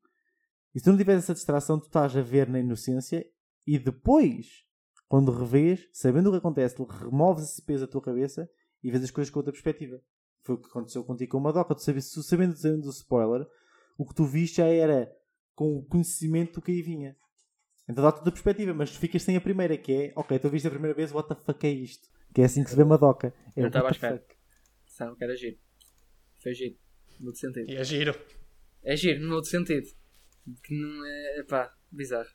E se tu não tiveres essa distração, tu estás a ver na inocência e depois, quando revês, sabendo o que acontece, tu removes esse peso da tua cabeça e vês as coisas com outra perspectiva. Foi o que aconteceu contigo com o Madoka. Tu sabes, sabendo, sabendo do spoiler, o que tu viste já era com o conhecimento do que aí vinha. Então dá-te outra perspectiva, mas ficas sem a primeira, que é, ok, tu viste a primeira vez, what the fuck é isto? Que é assim que se vê Madoka. É, Eu estava à espera. Sabe que era giro. Foi giro. Muito sentido. E é giro. É giro, no outro sentido. Que não é. pá, bizarro.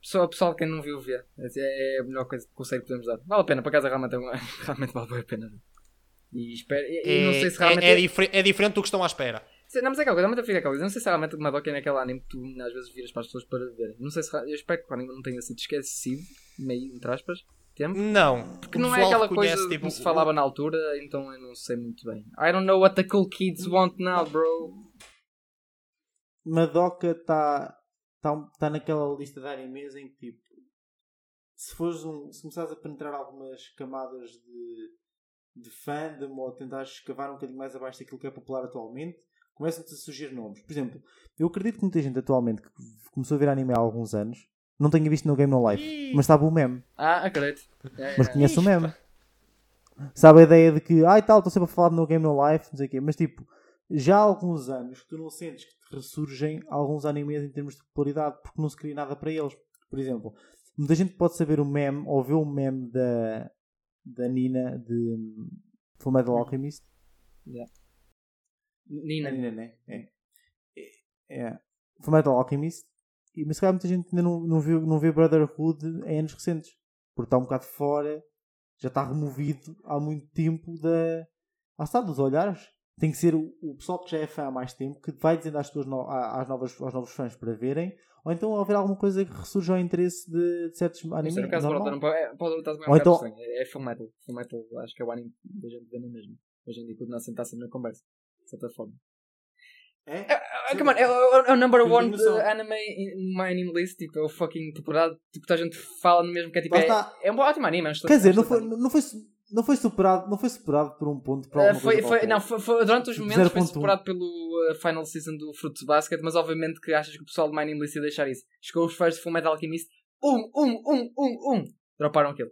Pessoal, pessoal quem não viu, vê. É, é a melhor coisa, conselho que podemos dar. Vale a pena, por acaso realmente, é realmente vale a pena. E espero. E, é, não sei se realmente. É, é, difer é diferente do que estão à espera. Não, mas é aquela coisa, realmente fica aquela coisa. Não sei se realmente o Madoka é naquele anime que tu às vezes viras para as pessoas para ver. Não sei se. Eu espero que o anime não tenha sido esquecido, meio entre aspas tempo? Não. Porque não é aquela coisa tipo, como se falava na altura, então eu não sei muito bem. I don't know what the cool kids want now, bro. Madoka está tá, tá naquela lista de animes em que tipo se fores um, se começares a penetrar algumas camadas de, de fandom ou tentares escavar um bocadinho mais abaixo daquilo que é popular atualmente, começam-te a surgir nomes. Por exemplo, eu acredito que muita gente atualmente que começou a ver anime há alguns anos não tenha visto no Game No Life, mas sabe o meme. Ah, acredito. Mas conhece o meme. Sabe a ideia de que, ai ah, tal, estou sempre a falar no Game No Life, não sei o quê, mas tipo, já há alguns anos que tu não sentes que te ressurgem alguns animes em termos de popularidade porque não se cria nada para eles. Por exemplo, muita gente pode saber o meme ou ver o meme da, da Nina de Full Metal Alchemist. Yeah. Nina. Nina, né? É. é. é. Full Metal Alchemist. E, mas se calhar muita gente ainda não, não, viu, não vê Brotherhood em anos recentes. Porque está um bocado fora, já está removido há muito tempo da. Ah, está, dos olhares tem que ser o, o, pessoal que já é fã há mais tempo que vai dizendo às, suas no, às novas, aos novos fãs para verem, ou então haver alguma coisa que ressurja ao interesse de, de certos animes. No caso normal. pode, é, pode estar um ou então... É, é full metal. Full metal acho que é o anime da gente vendo mesmo. Hoje em dia, quando não sentar sempre na conversa, de certa forma. É? é, é, come on, é, é, é o number one anime in my anime list, tipo, é o fucking temporada, tipo, a gente fala no mesmo que é tipo, é, é um ótimo anime. Quer dizer, não foi, não foi não foi superado, não foi superado por um ponto para uh, foi, foi Não, foi, foi, durante os momentos foi superado pelo uh, final season do Fruits Basket, mas obviamente que achas que o pessoal de Mining List ia deixar isso. Chegou os fãs de Full Metal Alchemist, um, um, um, um, um, droparam aquilo.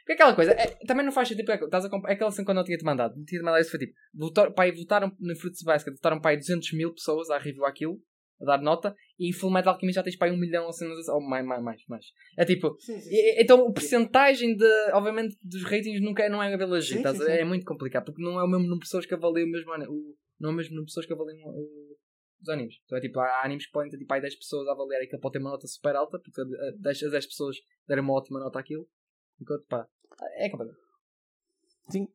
Porque aquela coisa, é, também não faz sentido, estás a, é aquela assim quando eu tinha-te mandado, tinha-te mandado isso foi tipo, votar, pai, votaram no Fruits Basket, votaram para aí 200 mil pessoas a review aquilo, a dar nota, e Full Metal Alchemist já tens para aí um milhão ou cenas assim, ou mais, mais, mais, mais. É tipo, Sim, sim, e- então a porcentagem de, obviamente, dos ratings nunca é, não é pela Sim, sim, sim. é muito complicado, porque não é o mesmo número de pessoas que avaliam o mesmo o, não é o mesmo número de pessoas que avaliam o- os animes. Então é tipo, há animes que podem ter tipo, aí 10 pessoas a avaliar e que pode ter uma nota super alta, porque 10, as 10 pessoas deram uma ótima nota àquilo, enquanto pá, é complicado. Sim,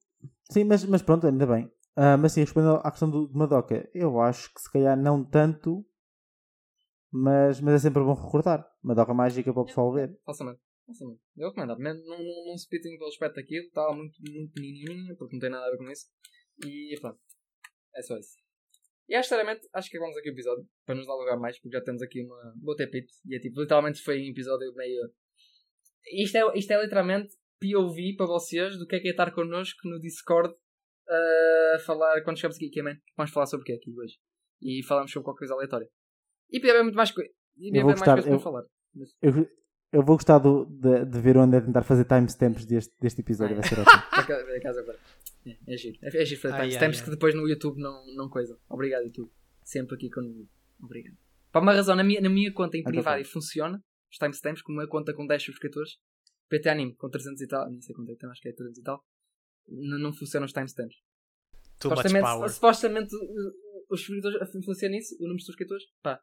sim mas, mas pronto, ainda bem. Ah, mas sim, respondendo à questão do, Madoka, eu acho que se calhar não tanto, mas, mas é sempre bom recordar. Madoka mágica para o pessoal ver. Facilmente. Facilmente. Eu recomendo. Não, não, não, se pitem pelo aspecto daquilo. Estava muito, muito menininho, porque não tem nada a ver com isso. E pronto. É só isso. E acho sinceramente, acho que acabamos aqui o episódio. Para nos dar lugar mais, porque já temos aqui uma boa tapete. E é tipo, literalmente foi um episódio meio. Isto é, isto é literalmente POV para vocês do que é que é estar connosco no Discord a falar quando chegamos aqui. Que é, man? Vamos falar sobre o que é aqui hoje. E falamos sobre qualquer coisa aleatória. E podia haver muito mais coisa. E podia Eu vou haver mais gostar, coisas para eu- falar. Mas- Eu, eu vou gostar do- de, de ver o André tentar fazer timestamps deste, deste episódio. Ai. Vai ser ótimo. É, é giro. É, é giro fazer Ai, ai, timestamps ai. que depois no YouTube não, não coisa. Obrigado, YouTube. Sempre aqui comigo. Obrigado. Por uma razão, na minha, na minha conta em Então privado e funciona os timestamps com uma conta com 10 subscritores. PT Anime com 300 e tal. Não sei quanto é que tem, acho que é 300 e tal. Não, não funcionam os timestamps. Supostamente, supostamente os subscritores influenciam nisso, o número de subscritores. Pá,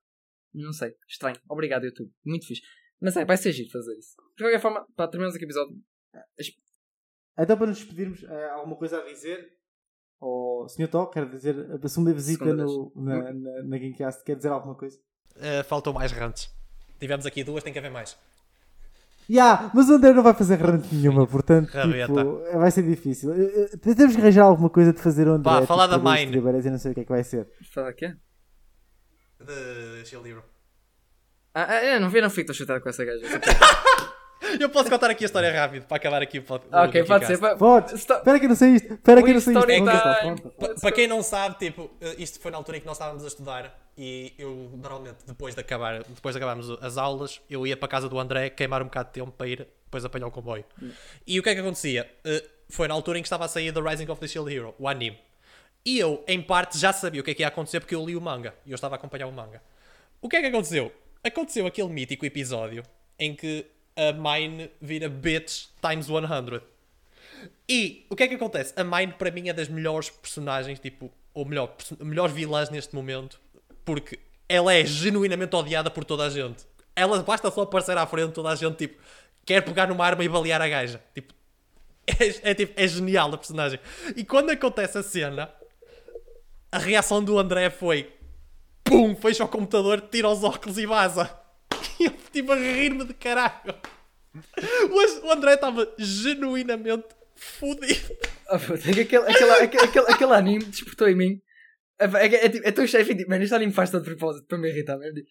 não sei. Estranho. Obrigado, YouTube. Muito fixe. Mas é, vai ser giro fazer isso. De qualquer forma, pá, terminamos aqui o episódio. Então, para nos despedirmos, eh, alguma coisa a dizer? Ou, Sr. Tó, quer dizer, a segunda visita Segunda no, na, na, na Gamecast, quer dizer alguma coisa? Uh, faltam mais rantes. Tivemos aqui duas, tem que haver mais. Ya, mas o André não vai fazer rant nenhuma, portanto, tipo, eh, vai ser difícil. Temos que arranjar alguma coisa de fazer o André. Pá, falar tipo, da Mine. não sei o que é que vai ser. Falar aqui? De Shield Hero. Ah, ah, eu não vi, não fico tão chatado com essa gaja. Eu posso contar aqui a história rápido para acabar aqui o pod- Ah, o ok, pode ser. podcast. pa- Pode! Espera que eu não sei isto! Espera que eu não sei isto! story Conta, tá, time. conta. Pa- Para quem não sabe, tipo, eh, isto foi na altura em que nós estávamos a estudar e eu normalmente depois de acabar, depois de acabarmos as aulas, eu ia para a casa do André queimar um bocado de tempo para ir depois apanhar o comboio. E o que é que acontecia? Eh, Foi na altura em que estava a sair The Rising of the Shield Hero, o anime. E eu, em parte, já sabia o que é que ia acontecer porque eu li o manga e eu estava a acompanhar o manga. O que é que aconteceu? Aconteceu aquele mítico episódio em que a Mine vira bitch times 100. E o que é que acontece? A Mine para mim é das melhores personagens, tipo, ou melhor, melhores vilãs neste momento, porque ela é genuinamente odiada por toda a gente. Ela basta só aparecer à frente, toda a gente, tipo, quer pegar numa arma e balear a gaja. Tipo, é, é, tipo, é genial a personagem. E quando acontece a cena, a reação do André foi pum, fecha o computador, tira os óculos e vaza. E eu estive a rir-me de caralho. Mas o André estava genuinamente fodido. Ah, é que aquele, aquele, aquele, aquele, anime despertou em mim. É, é, é, tipo, é tão chefe, tipo, mano, este anime faz todo propósito para me irritar. Tipo,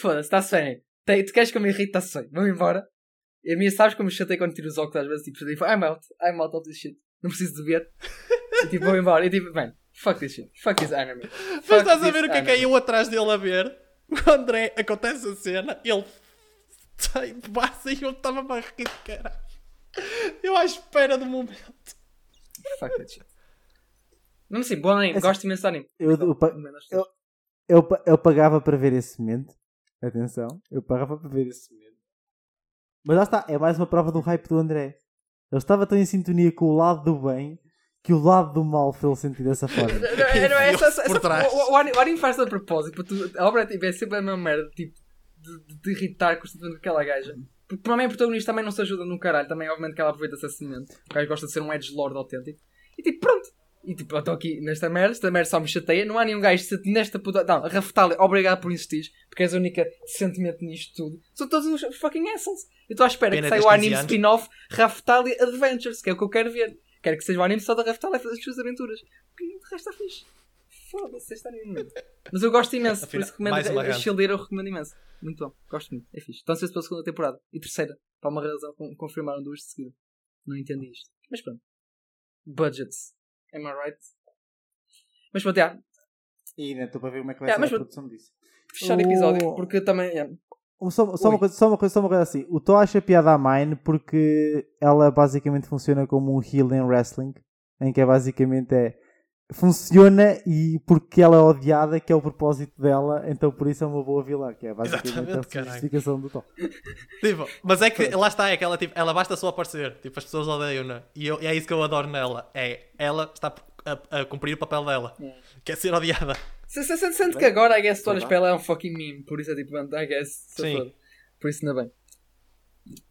Foda-se, está-se bem. Tu queres que eu me irrite? Está-se. Vamos embora. E a minha, sabes como me chatei quando tiro os óculos às vezes? Tipo, tipo, I'm out, I'm out of this shit. Não preciso de ver. E tipo, vou embora. E tipo, man, fuck this shit. Fuck this anime. Mas Fuck estás a this ver o que é que é eu atrás dele a ver? O André, acontece a cena, ele sai, passa e eu estava-me a rir de caralho. Eu à espera do momento. Fuck that shit. Não sei, bom anime. Assim, Gosto imenso de anime. eu- eu pa- eu- Eu, pa- eu pagava para ver esse momento. Atenção, eu pagava para ver esse momento. Mas lá está, é mais uma prova do hype do André. Ele estava tão em sintonia com o lado do bem que o lado do mal foi sentir dessa forma. Não, não, não, essa- essa- por essa- trás. O, o, anime, o anime faz de propósito. para tu- a obra tipo, é sempre a mesma merda tipo, de, de, de irritar constantemente aquela gaja. Porque para mim a protagonista também não se ajuda no caralho. Também, obviamente, que ela aproveita-se esse momento. O gajo gosta de ser um edge lord autêntico. E tipo, pronto. E tipo, eu estou aqui nesta merda. Esta merda só me chateia. Não há nenhum gajo que nesta puta. Não, Raftalia, obrigado por insistir. Porque és a única sentimento nisto tudo. São todos os fucking assholes. Eu estou à espera Pena que saia o 15 anime spin-off Raftalia Adventures, que é o que eu quero ver. Quero que seja o anime só da Raftalia a fazer as suas aventuras. Porque o resto está fixe. Foda-se, este anime. Mas eu gosto imenso, por Afinal, isso recomendo a Hero, eu recomendo imenso. Muito bom, gosto muito, é fixe. Então se pela segunda temporada e terceira, para uma razão, con- confirmaram duas de seguida. Não entendi isto. Mas pronto. Budgets. Am I right? Mas pronto, já, E ainda estou para ver como é que vai É, ser a produção disso. fechar o episódio, porque também. já, Só, só, uma coisa, só, uma coisa, só uma coisa assim. O Tó acha piada à Mine porque ela basicamente funciona como um heel em wrestling, em que é basicamente é funciona e porque ela é odiada, que é o propósito dela, então por isso é uma boa vilã, que é basicamente Exatamente, a justificação do Tom. Tipo, mas é que lá está, é que ela, tipo, ela basta só aparecer. Tipo, as pessoas odeiam-na. E, eu- e é isso que eu adoro nela. É, ela está a, a cumprir o papel dela. Que é ser odiada. Se- se- se- Sendo que agora, I guess, tu olhas para ela é um fucking meme. Por isso é tipo, I guess. Sim. Por isso ainda bem.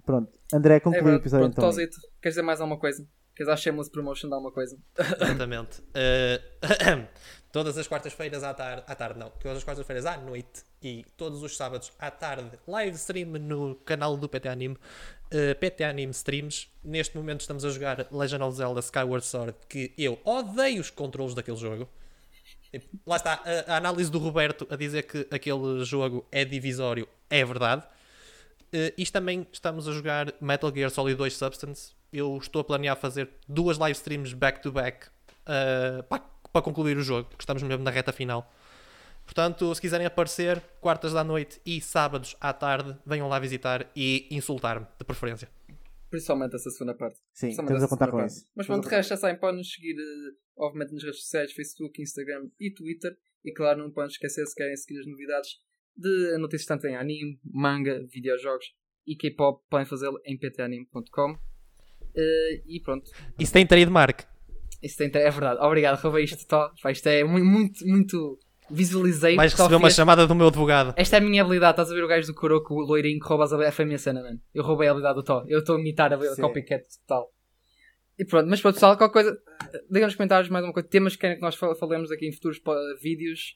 Pronto, André, É conclui o verdade. episódio Pronto, então. Queres dizer mais alguma coisa? Queres dar shameless promotion de alguma coisa? Exatamente. Eh, todas as quartas-feiras à tarde, à tarde não, todas as quartas-feiras à noite e todos os sábados à tarde, live stream no canal do PT Anime, eh, PT Anime Streams. Neste momento estamos a jogar Legend of Zelda Skyward Sword, que eu odeio os controles daquele jogo. Lá está, a, a análise do Roberto a dizer que aquele jogo é divisório, é verdade. Uh, isto também estamos a jogar Metal Gear Solid 2 Substance. Eu estou a planear fazer duas live streams back to back uh, para, para concluir o jogo, porque estamos mesmo na reta final. Portanto, se quiserem aparecer, quartas da noite e sábados à tarde, venham lá visitar e insultar-me, de preferência. Principalmente essa segunda parte. Sim, estamos a contar com parte. isso. Mas pronto, a de resto, já sabem, podem nos seguir, eh, obviamente, nas redes sociais, Facebook, Instagram e Twitter. E claro, não podem esquecer, se querem seguir as novidades de notícias tanto em anime, manga, videojogos e K-pop, podem fazê-lo em ptanime.com. Eh, e pronto, Isso tem trademark. isso tem, é verdade. Obrigado, roubei isto, Tó. Pá, Isto é mu- muito, muito. Visualizei. Vais Tó receber uma chamada do meu advogado. Esta é a minha habilidade. Estás a ver o gajo do Kuroko, o loirinho que rouba as habilidades? Foi a minha cena, mano. Eu roubei a habilidade do Tó. Eu estou a imitar a a copycat total. E pronto, mas pronto, pessoal, qualquer coisa. Digam nos comentários mais uma coisa. Temas que querem que nós fal- falemos aqui em futuros vídeos.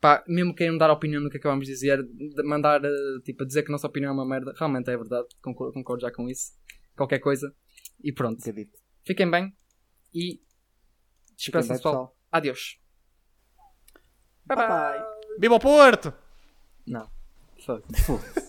Pá, mesmo que queiram dar opinião no que acabamos de dizer, de mandar, eh, tipo, a dizer que a nossa opinião é uma merda. Realmente é verdade. Concordo, concordo já com isso. Qualquer coisa. E pronto. Acredito. Fiquem bem. E. Despeçam-se, pessoal. pessoal. Adeus. Bye Bye, bye. bye. Viva o Porto! Não. Fuck. Foda-se.